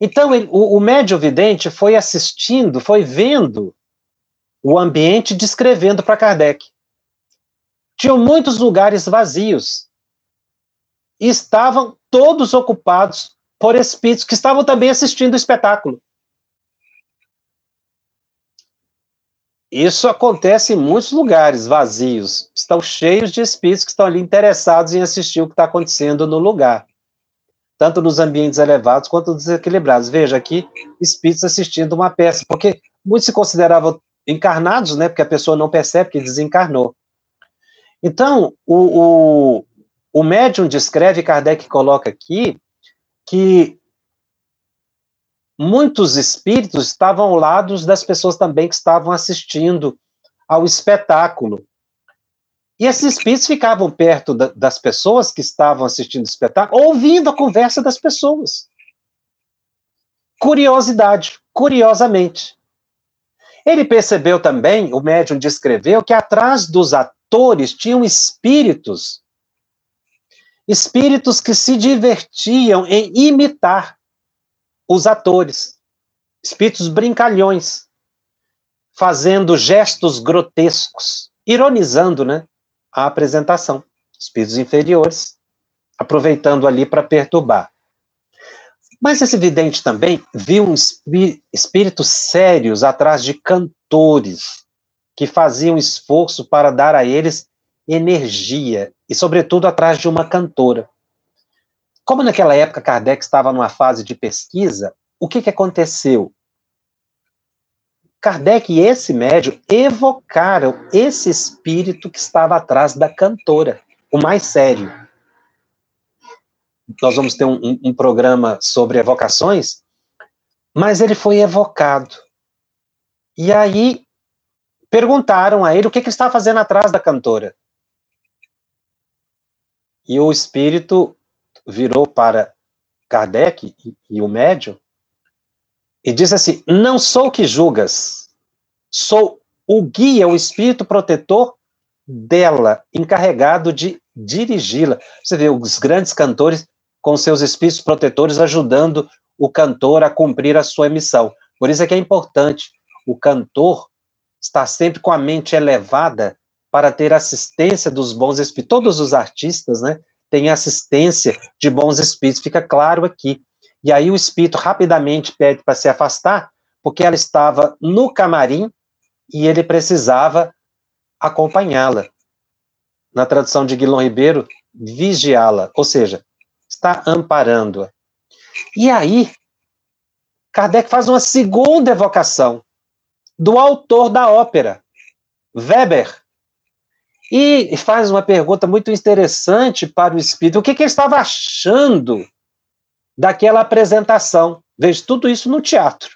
Speaker 1: Então, ele, o, o médium vidente foi assistindo, foi vendo o ambiente descrevendo para Kardec tinham muitos lugares vazios. E estavam todos ocupados por espíritos que estavam também assistindo o espetáculo. Isso acontece em muitos lugares vazios. Estão cheios de espíritos que estão ali interessados em assistir o que está acontecendo no lugar. Tanto nos ambientes elevados quanto desequilibrados. Veja aqui, espíritos assistindo uma peça, porque muitos se consideravam encarnados, né? Porque a pessoa não percebe que desencarnou. Então, o, o, o médium descreve, Kardec coloca aqui, que muitos espíritos estavam ao lado das pessoas também que estavam assistindo ao espetáculo. E esses espíritos ficavam perto da, das pessoas que estavam assistindo o espetáculo, ouvindo a conversa das pessoas. Curiosidade, curiosamente. Ele percebeu também, o médium descreveu, que atrás dos atores tinham espíritos, espíritos que se divertiam em imitar os atores, espíritos brincalhões, fazendo gestos grotescos, ironizando, né, a apresentação, espíritos inferiores, aproveitando ali para perturbar. Mas esse vidente também viu um espíritos sérios atrás de cantores, que faziam esforço para dar a eles energia, e sobretudo atrás de uma cantora. Como naquela época Kardec estava numa fase de pesquisa, o que, que aconteceu? Kardec e esse médium evocaram esse espírito que estava atrás da cantora, o mais sério. Nós vamos ter um, um, um programa sobre evocações, mas ele foi evocado. E aí perguntaram a ele o que, que ele estava fazendo atrás da cantora. E o espírito virou para Kardec e, e o médium e disse assim: Não sou o que julgas, sou o guia, o espírito protetor dela, encarregado de dirigi-la. Você vê os grandes cantores com seus espíritos protetores ajudando o cantor a cumprir a sua missão. Por isso é que é importante o cantor está sempre com a mente elevada para ter assistência dos bons espíritos. Todos os artistas, né, têm assistência de bons espíritos, fica claro aqui. E aí o espírito rapidamente pede para se afastar, porque ela estava no camarim e ele precisava acompanhá-la. Na tradução de Guilherme Ribeiro, vigiá-la, ou seja, está amparando-a. E aí, Kardec faz uma segunda evocação do autor da ópera, Weber. E faz uma pergunta muito interessante para o espírito: o que, que ele estava achando daquela apresentação? Veja, tudo isso no teatro.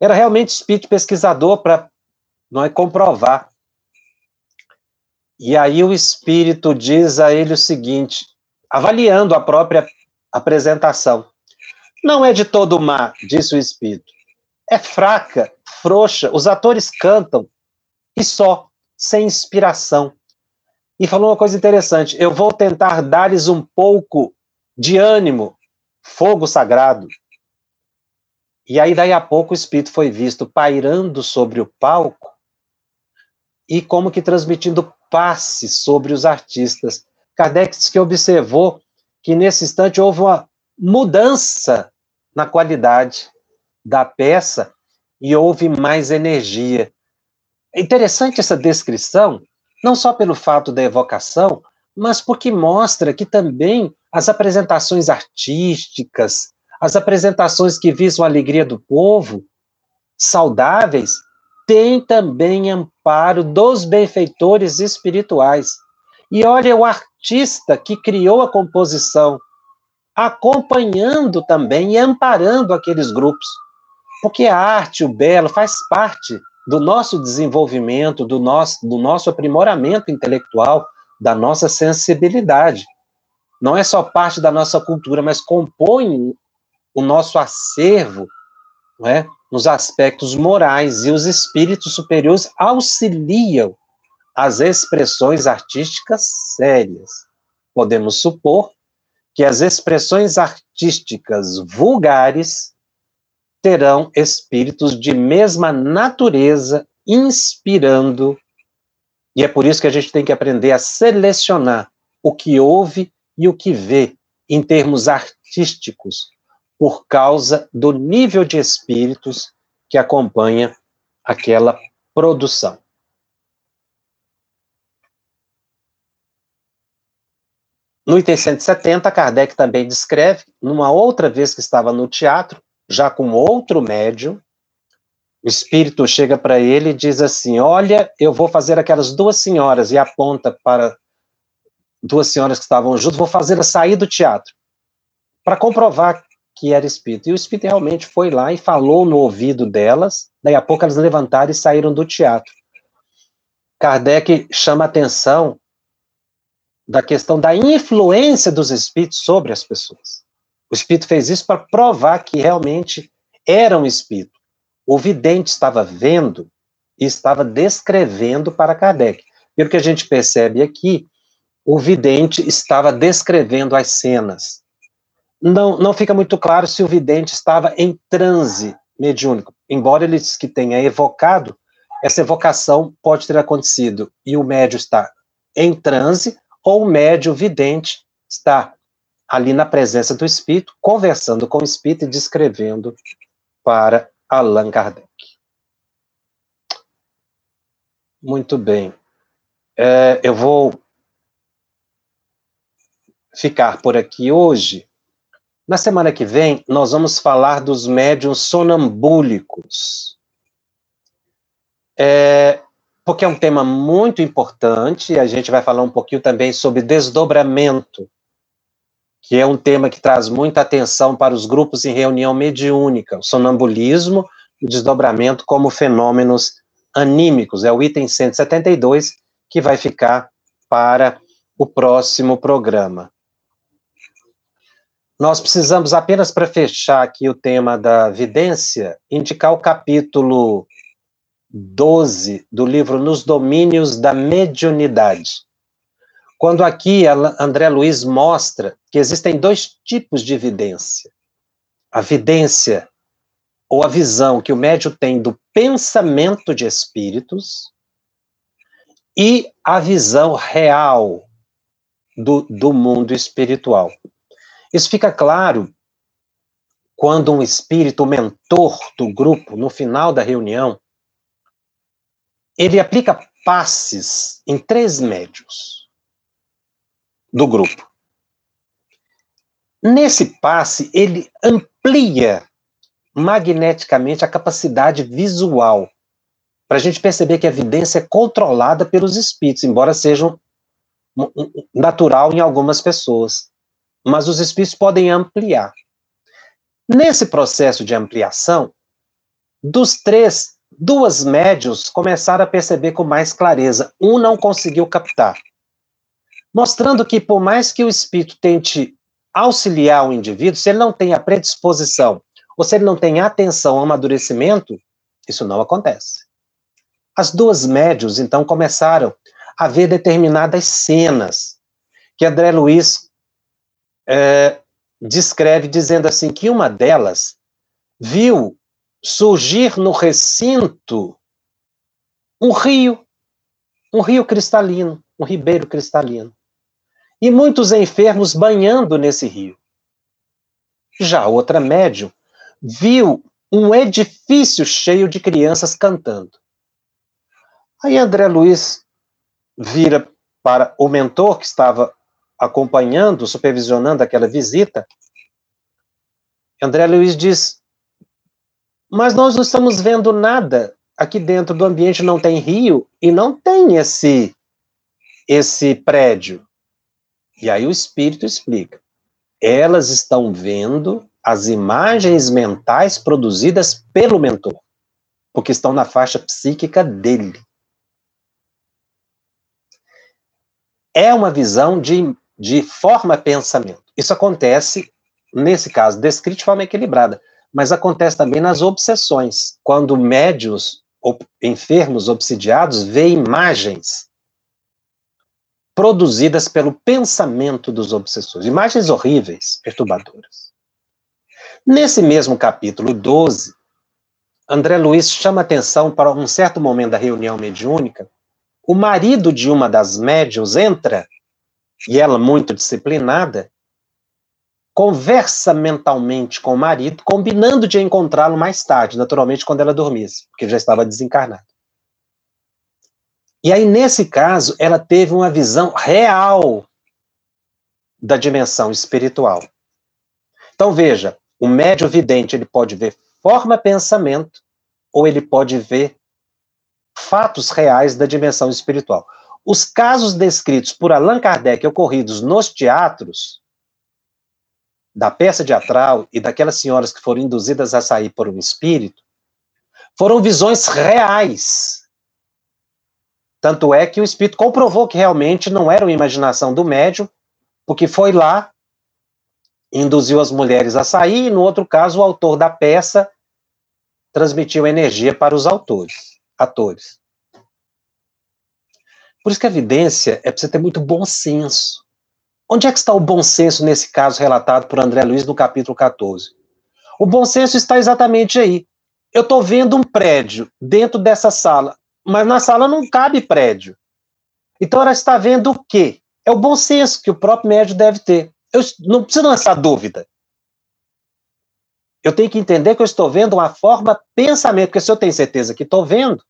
Speaker 1: Era realmente espírito pesquisador para não é comprovar E aí o espírito diz a ele o seguinte, avaliando a própria apresentação: Não é de todo má, disse o espírito. É fraca, frouxa, os atores cantam e só, sem inspiração. E falou uma coisa interessante: eu vou tentar dar-lhes um pouco de ânimo, fogo sagrado. E aí, daí a pouco, o espírito foi visto pairando sobre o palco e como que transmitindo passe sobre os artistas. Kardec disse que observou que nesse instante houve uma mudança na qualidade da peça e houve mais energia. É interessante essa descrição, não só pelo fato da evocação, mas porque mostra que também as apresentações artísticas, as apresentações que visam a alegria do povo, saudáveis, têm também amparo dos benfeitores espirituais. E olha o artista que criou a composição, acompanhando também e amparando aqueles grupos. Porque a arte, o belo, faz parte do nosso desenvolvimento, do nosso, do nosso aprimoramento intelectual, da nossa sensibilidade. Não é só parte da nossa cultura, mas compõe o nosso acervo é, nos aspectos morais, e os espíritos superiores auxiliam as expressões artísticas sérias. Podemos supor que as expressões artísticas vulgares terão espíritos de mesma natureza inspirando, e é por isso que a gente tem que aprender a selecionar o que ouve e o que vê em termos artísticos, por causa do nível de espíritos que acompanha aquela produção. No item 170, Kardec também descreve, numa outra vez que estava no teatro, já com outro médium, o espírito chega para ele e diz assim: Olha, eu vou fazer aquelas duas senhoras, e aponta para duas senhoras que estavam juntas, vou fazê-las sair do teatro, para comprovar que era espírito. E o espírito realmente foi lá e falou no ouvido delas, daí a pouco elas levantaram e saíram do teatro. Kardec chama atenção da questão da influência dos espíritos sobre as pessoas. O espírito fez isso para provar que realmente era um espírito. O vidente estava vendo e estava descrevendo para Kardec. Pelo que a gente percebe aqui, o vidente estava descrevendo as cenas não, não fica muito claro se o vidente estava em transe mediúnico. Embora ele que tenha evocado, essa evocação pode ter acontecido e o médio está em transe, ou o médio vidente está ali na presença do espírito, conversando com o espírito e descrevendo para Allan Kardec. Muito bem. É, eu vou ficar por aqui hoje. Na semana que vem, nós vamos falar dos médiums sonambúlicos. É, porque é um tema muito importante, a gente vai falar um pouquinho também sobre desdobramento, que é um tema que traz muita atenção para os grupos em reunião mediúnica, o sonambulismo e o desdobramento como fenômenos anímicos, é o item 172, que vai ficar para o próximo programa. Nós precisamos apenas para fechar aqui o tema da vidência, indicar o capítulo 12 do livro Nos Domínios da Mediunidade. Quando aqui André Luiz mostra que existem dois tipos de vidência. A vidência ou a visão que o médium tem do pensamento de espíritos e a visão real do, do mundo espiritual. Isso fica claro quando um espírito mentor do grupo, no final da reunião, ele aplica passes em três médios do grupo. Nesse passe, ele amplia magneticamente a capacidade visual, para a gente perceber que a evidência é controlada pelos espíritos, embora seja natural em algumas pessoas mas os espíritos podem ampliar. Nesse processo de ampliação, dos três duas médios começaram a perceber com mais clareza. Um não conseguiu captar. Mostrando que, por mais que o espírito tente auxiliar o indivíduo, se ele não tem a predisposição, ou se ele não tem atenção ao amadurecimento, isso não acontece. As duas médios, então, começaram a ver determinadas cenas que André Luiz é, descreve dizendo assim que uma delas viu surgir no recinto um rio, um rio cristalino, um ribeiro cristalino, e muitos enfermos banhando nesse rio. Já outra médium viu um edifício cheio de crianças cantando. Aí André Luiz vira para o mentor que estava acompanhando, supervisionando aquela visita. André Luiz diz: Mas nós não estamos vendo nada. Aqui dentro do ambiente não tem rio e não tem esse esse prédio. E aí o espírito explica. Elas estão vendo as imagens mentais produzidas pelo mentor, porque estão na faixa psíquica dele. É uma visão de, de forma-pensamento. Isso acontece, nesse caso, descrito de forma equilibrada, mas acontece também nas obsessões, quando médios enfermos obsidiados veem imagens produzidas pelo pensamento dos obsessores, imagens horríveis, perturbadoras. Nesse mesmo capítulo 12, André Luiz chama atenção para um certo momento da reunião mediúnica, o marido de uma das médios entra, e ela muito disciplinada, conversa mentalmente com o marido, combinando de encontrá-lo mais tarde, naturalmente quando ela dormisse, porque já estava desencarnado. E aí, nesse caso, ela teve uma visão real da dimensão espiritual. Então, veja, o médio vidente, ele pode ver forma pensamento, ou ele pode ver fatos reais da dimensão espiritual. Os casos descritos por Allan Kardec ocorridos nos teatros, da peça teatral e daquelas senhoras que foram induzidas a sair por um espírito, foram visões reais tanto é que o espírito comprovou que realmente não era uma imaginação do médium, porque foi lá, induziu as mulheres a sair, e no outro caso, o autor da peça transmitiu energia para os autores, atores. Por isso que a evidência é você ter muito bom senso. Onde é que está o bom senso nesse caso relatado por André Luiz no capítulo 14? O bom senso está exatamente aí. Eu estou vendo um prédio dentro dessa sala mas na sala não cabe prédio. Então ela está vendo o quê? É o bom senso que o próprio médico deve ter. Eu não preciso lançar dúvida. Eu tenho que entender que eu estou vendo uma forma pensamento, porque se eu tenho certeza que estou vendo,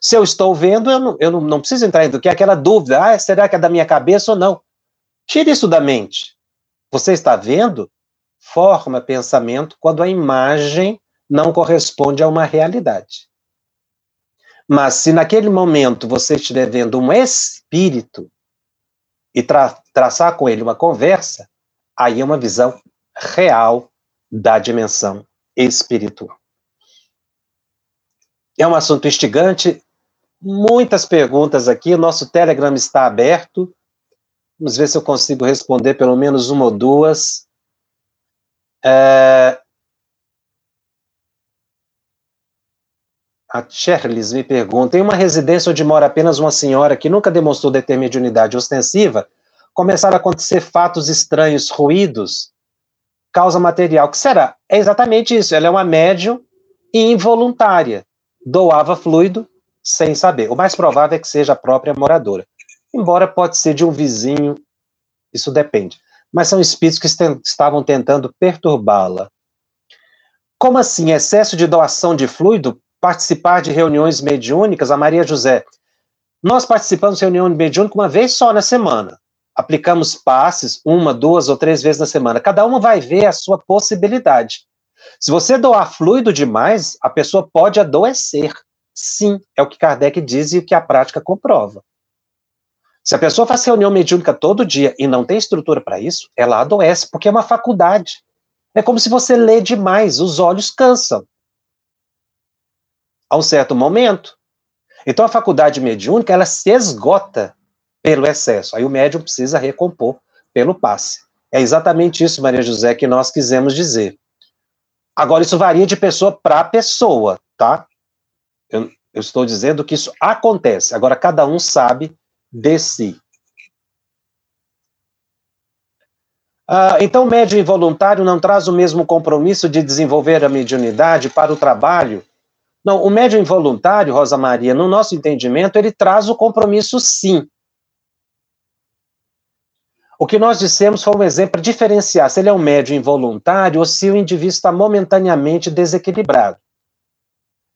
Speaker 1: se eu estou vendo, eu não, eu não, não preciso entrar em que é aquela dúvida, ah, será que é da minha cabeça ou não? Tire isso da mente. Você está vendo forma pensamento quando a imagem não corresponde a uma realidade. Mas se naquele momento você estiver vendo um espírito e tra traçar com ele uma conversa, aí é uma visão real da dimensão espiritual. É um assunto instigante, muitas perguntas aqui, nosso Telegram está aberto. Vamos ver se eu consigo responder pelo menos uma ou duas. É, A Cherlis me pergunta: em uma residência onde mora apenas uma senhora que nunca demonstrou de mediunidade ostensiva, começaram a acontecer fatos estranhos, ruídos, causa material. O que será? É exatamente isso. Ela é uma médium involuntária. Doava fluido sem saber. O mais provável é que seja a própria moradora. Embora pode ser de um vizinho, isso depende. Mas são espíritos que estavam tentando perturbá-la. Como assim? Excesso de doação de fluido participar de reuniões mediúnicas, a Maria José. Nós participamos de reunião mediúnica uma vez só na semana. Aplicamos passes uma, duas ou três vezes na semana. Cada uma vai ver a sua possibilidade. Se você doar fluido demais, a pessoa pode adoecer. Sim, é o que Kardec diz e o que a prática comprova. Se a pessoa faz reunião mediúnica todo dia e não tem estrutura para isso, ela adoece, porque é uma faculdade. É como se você lê demais, os olhos cansam. A um certo momento. Então a faculdade mediúnica, ela se esgota pelo excesso. Aí o médium precisa recompor pelo passe. É exatamente isso, Maria José, que nós quisemos dizer. Agora, isso varia de pessoa para pessoa, tá? Eu, eu estou dizendo que isso acontece. Agora, cada um sabe de si. Ah, então, o médium involuntário não traz o mesmo compromisso de desenvolver a mediunidade para o trabalho? Não, o médium involuntário, Rosa Maria, no nosso entendimento, ele traz o compromisso sim. O que nós dissemos foi um exemplo de diferenciar se ele é um médium involuntário ou se o indivíduo está momentaneamente desequilibrado.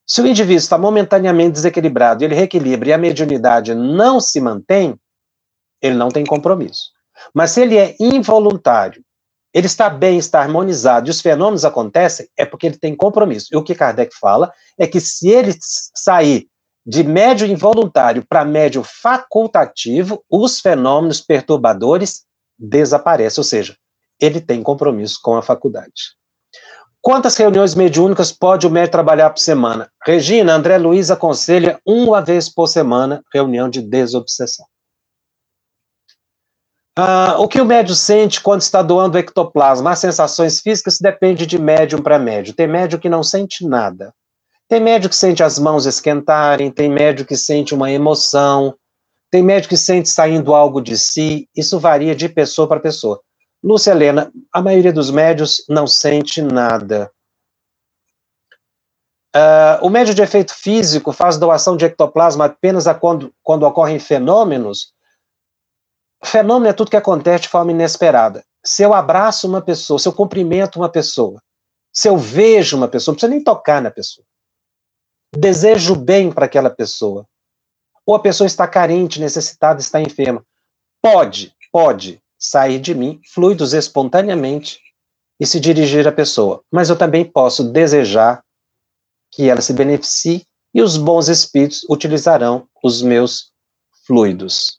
Speaker 1: Se o indivíduo está momentaneamente desequilibrado, ele reequilibra e a mediunidade não se mantém, ele não tem compromisso. Mas se ele é involuntário, ele está bem, está harmonizado e os fenômenos acontecem, é porque ele tem compromisso. E o que Kardec fala é que se ele sair de médio involuntário para médio facultativo, os fenômenos perturbadores desaparecem, ou seja, ele tem compromisso com a faculdade. Quantas reuniões mediúnicas pode o médico trabalhar por semana? Regina, André Luiz aconselha uma vez por semana reunião de desobsessão. Ah, o que o médium sente quando está doando ectoplasma? As sensações físicas depende de médium para médium. Tem médium que não sente nada. Tem médium que sente as mãos esquentarem, tem médium que sente uma emoção, tem médium que sente saindo algo de si. Isso varia de pessoa para pessoa. Lúcia Helena, a maioria dos médios não sente nada. Uh, o médio de efeito físico faz doação de ectoplasma apenas quando, quando ocorrem fenômenos. Fenômeno é tudo que acontece de forma inesperada. Se eu abraço uma pessoa, se eu cumprimento uma pessoa, se eu vejo uma pessoa, não precisa nem tocar na pessoa. Desejo bem para aquela pessoa. Ou a pessoa está carente, necessitada, está enferma. Pode, pode sair de mim fluidos espontaneamente e se dirigir à pessoa. Mas eu também posso desejar que ela se beneficie e os bons espíritos utilizarão os meus fluidos.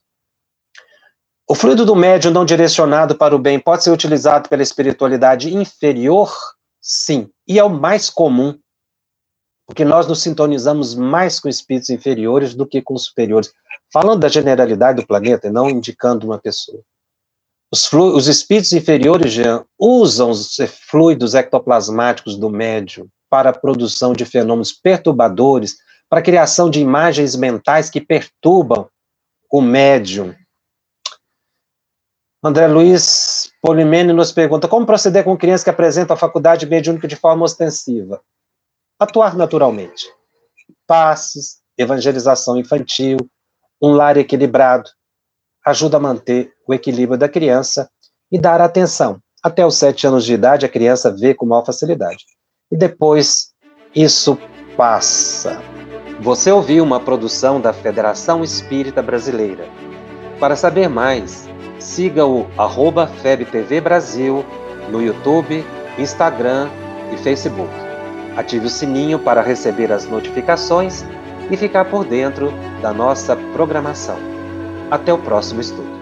Speaker 1: O fluido do médium não direcionado para o bem pode ser utilizado pela espiritualidade inferior? Sim, e é o mais comum, porque nós nos sintonizamos mais com espíritos inferiores do que com superiores. Falando da generalidade do planeta e não indicando uma pessoa. Os, os espíritos inferiores Jean, usam os fluidos ectoplasmáticos do médium para a produção de fenômenos perturbadores, para a criação de imagens mentais que perturbam o médium. André Luiz Polimene nos pergunta como proceder com crianças que apresentam a faculdade mediúnica de forma ostensiva. Atuar naturalmente. Passes, evangelização infantil, um lar equilibrado, ajuda a manter o equilíbrio da criança e dar atenção. Até os sete anos de idade, a criança vê com maior facilidade. E depois, isso passa. Você ouviu uma produção da Federação Espírita Brasileira. Para saber mais, siga o arroba FebTV Brasil no YouTube, Instagram e Facebook. Ative o sininho para receber as notificações e ficar por dentro da nossa programação. Até o próximo estudo.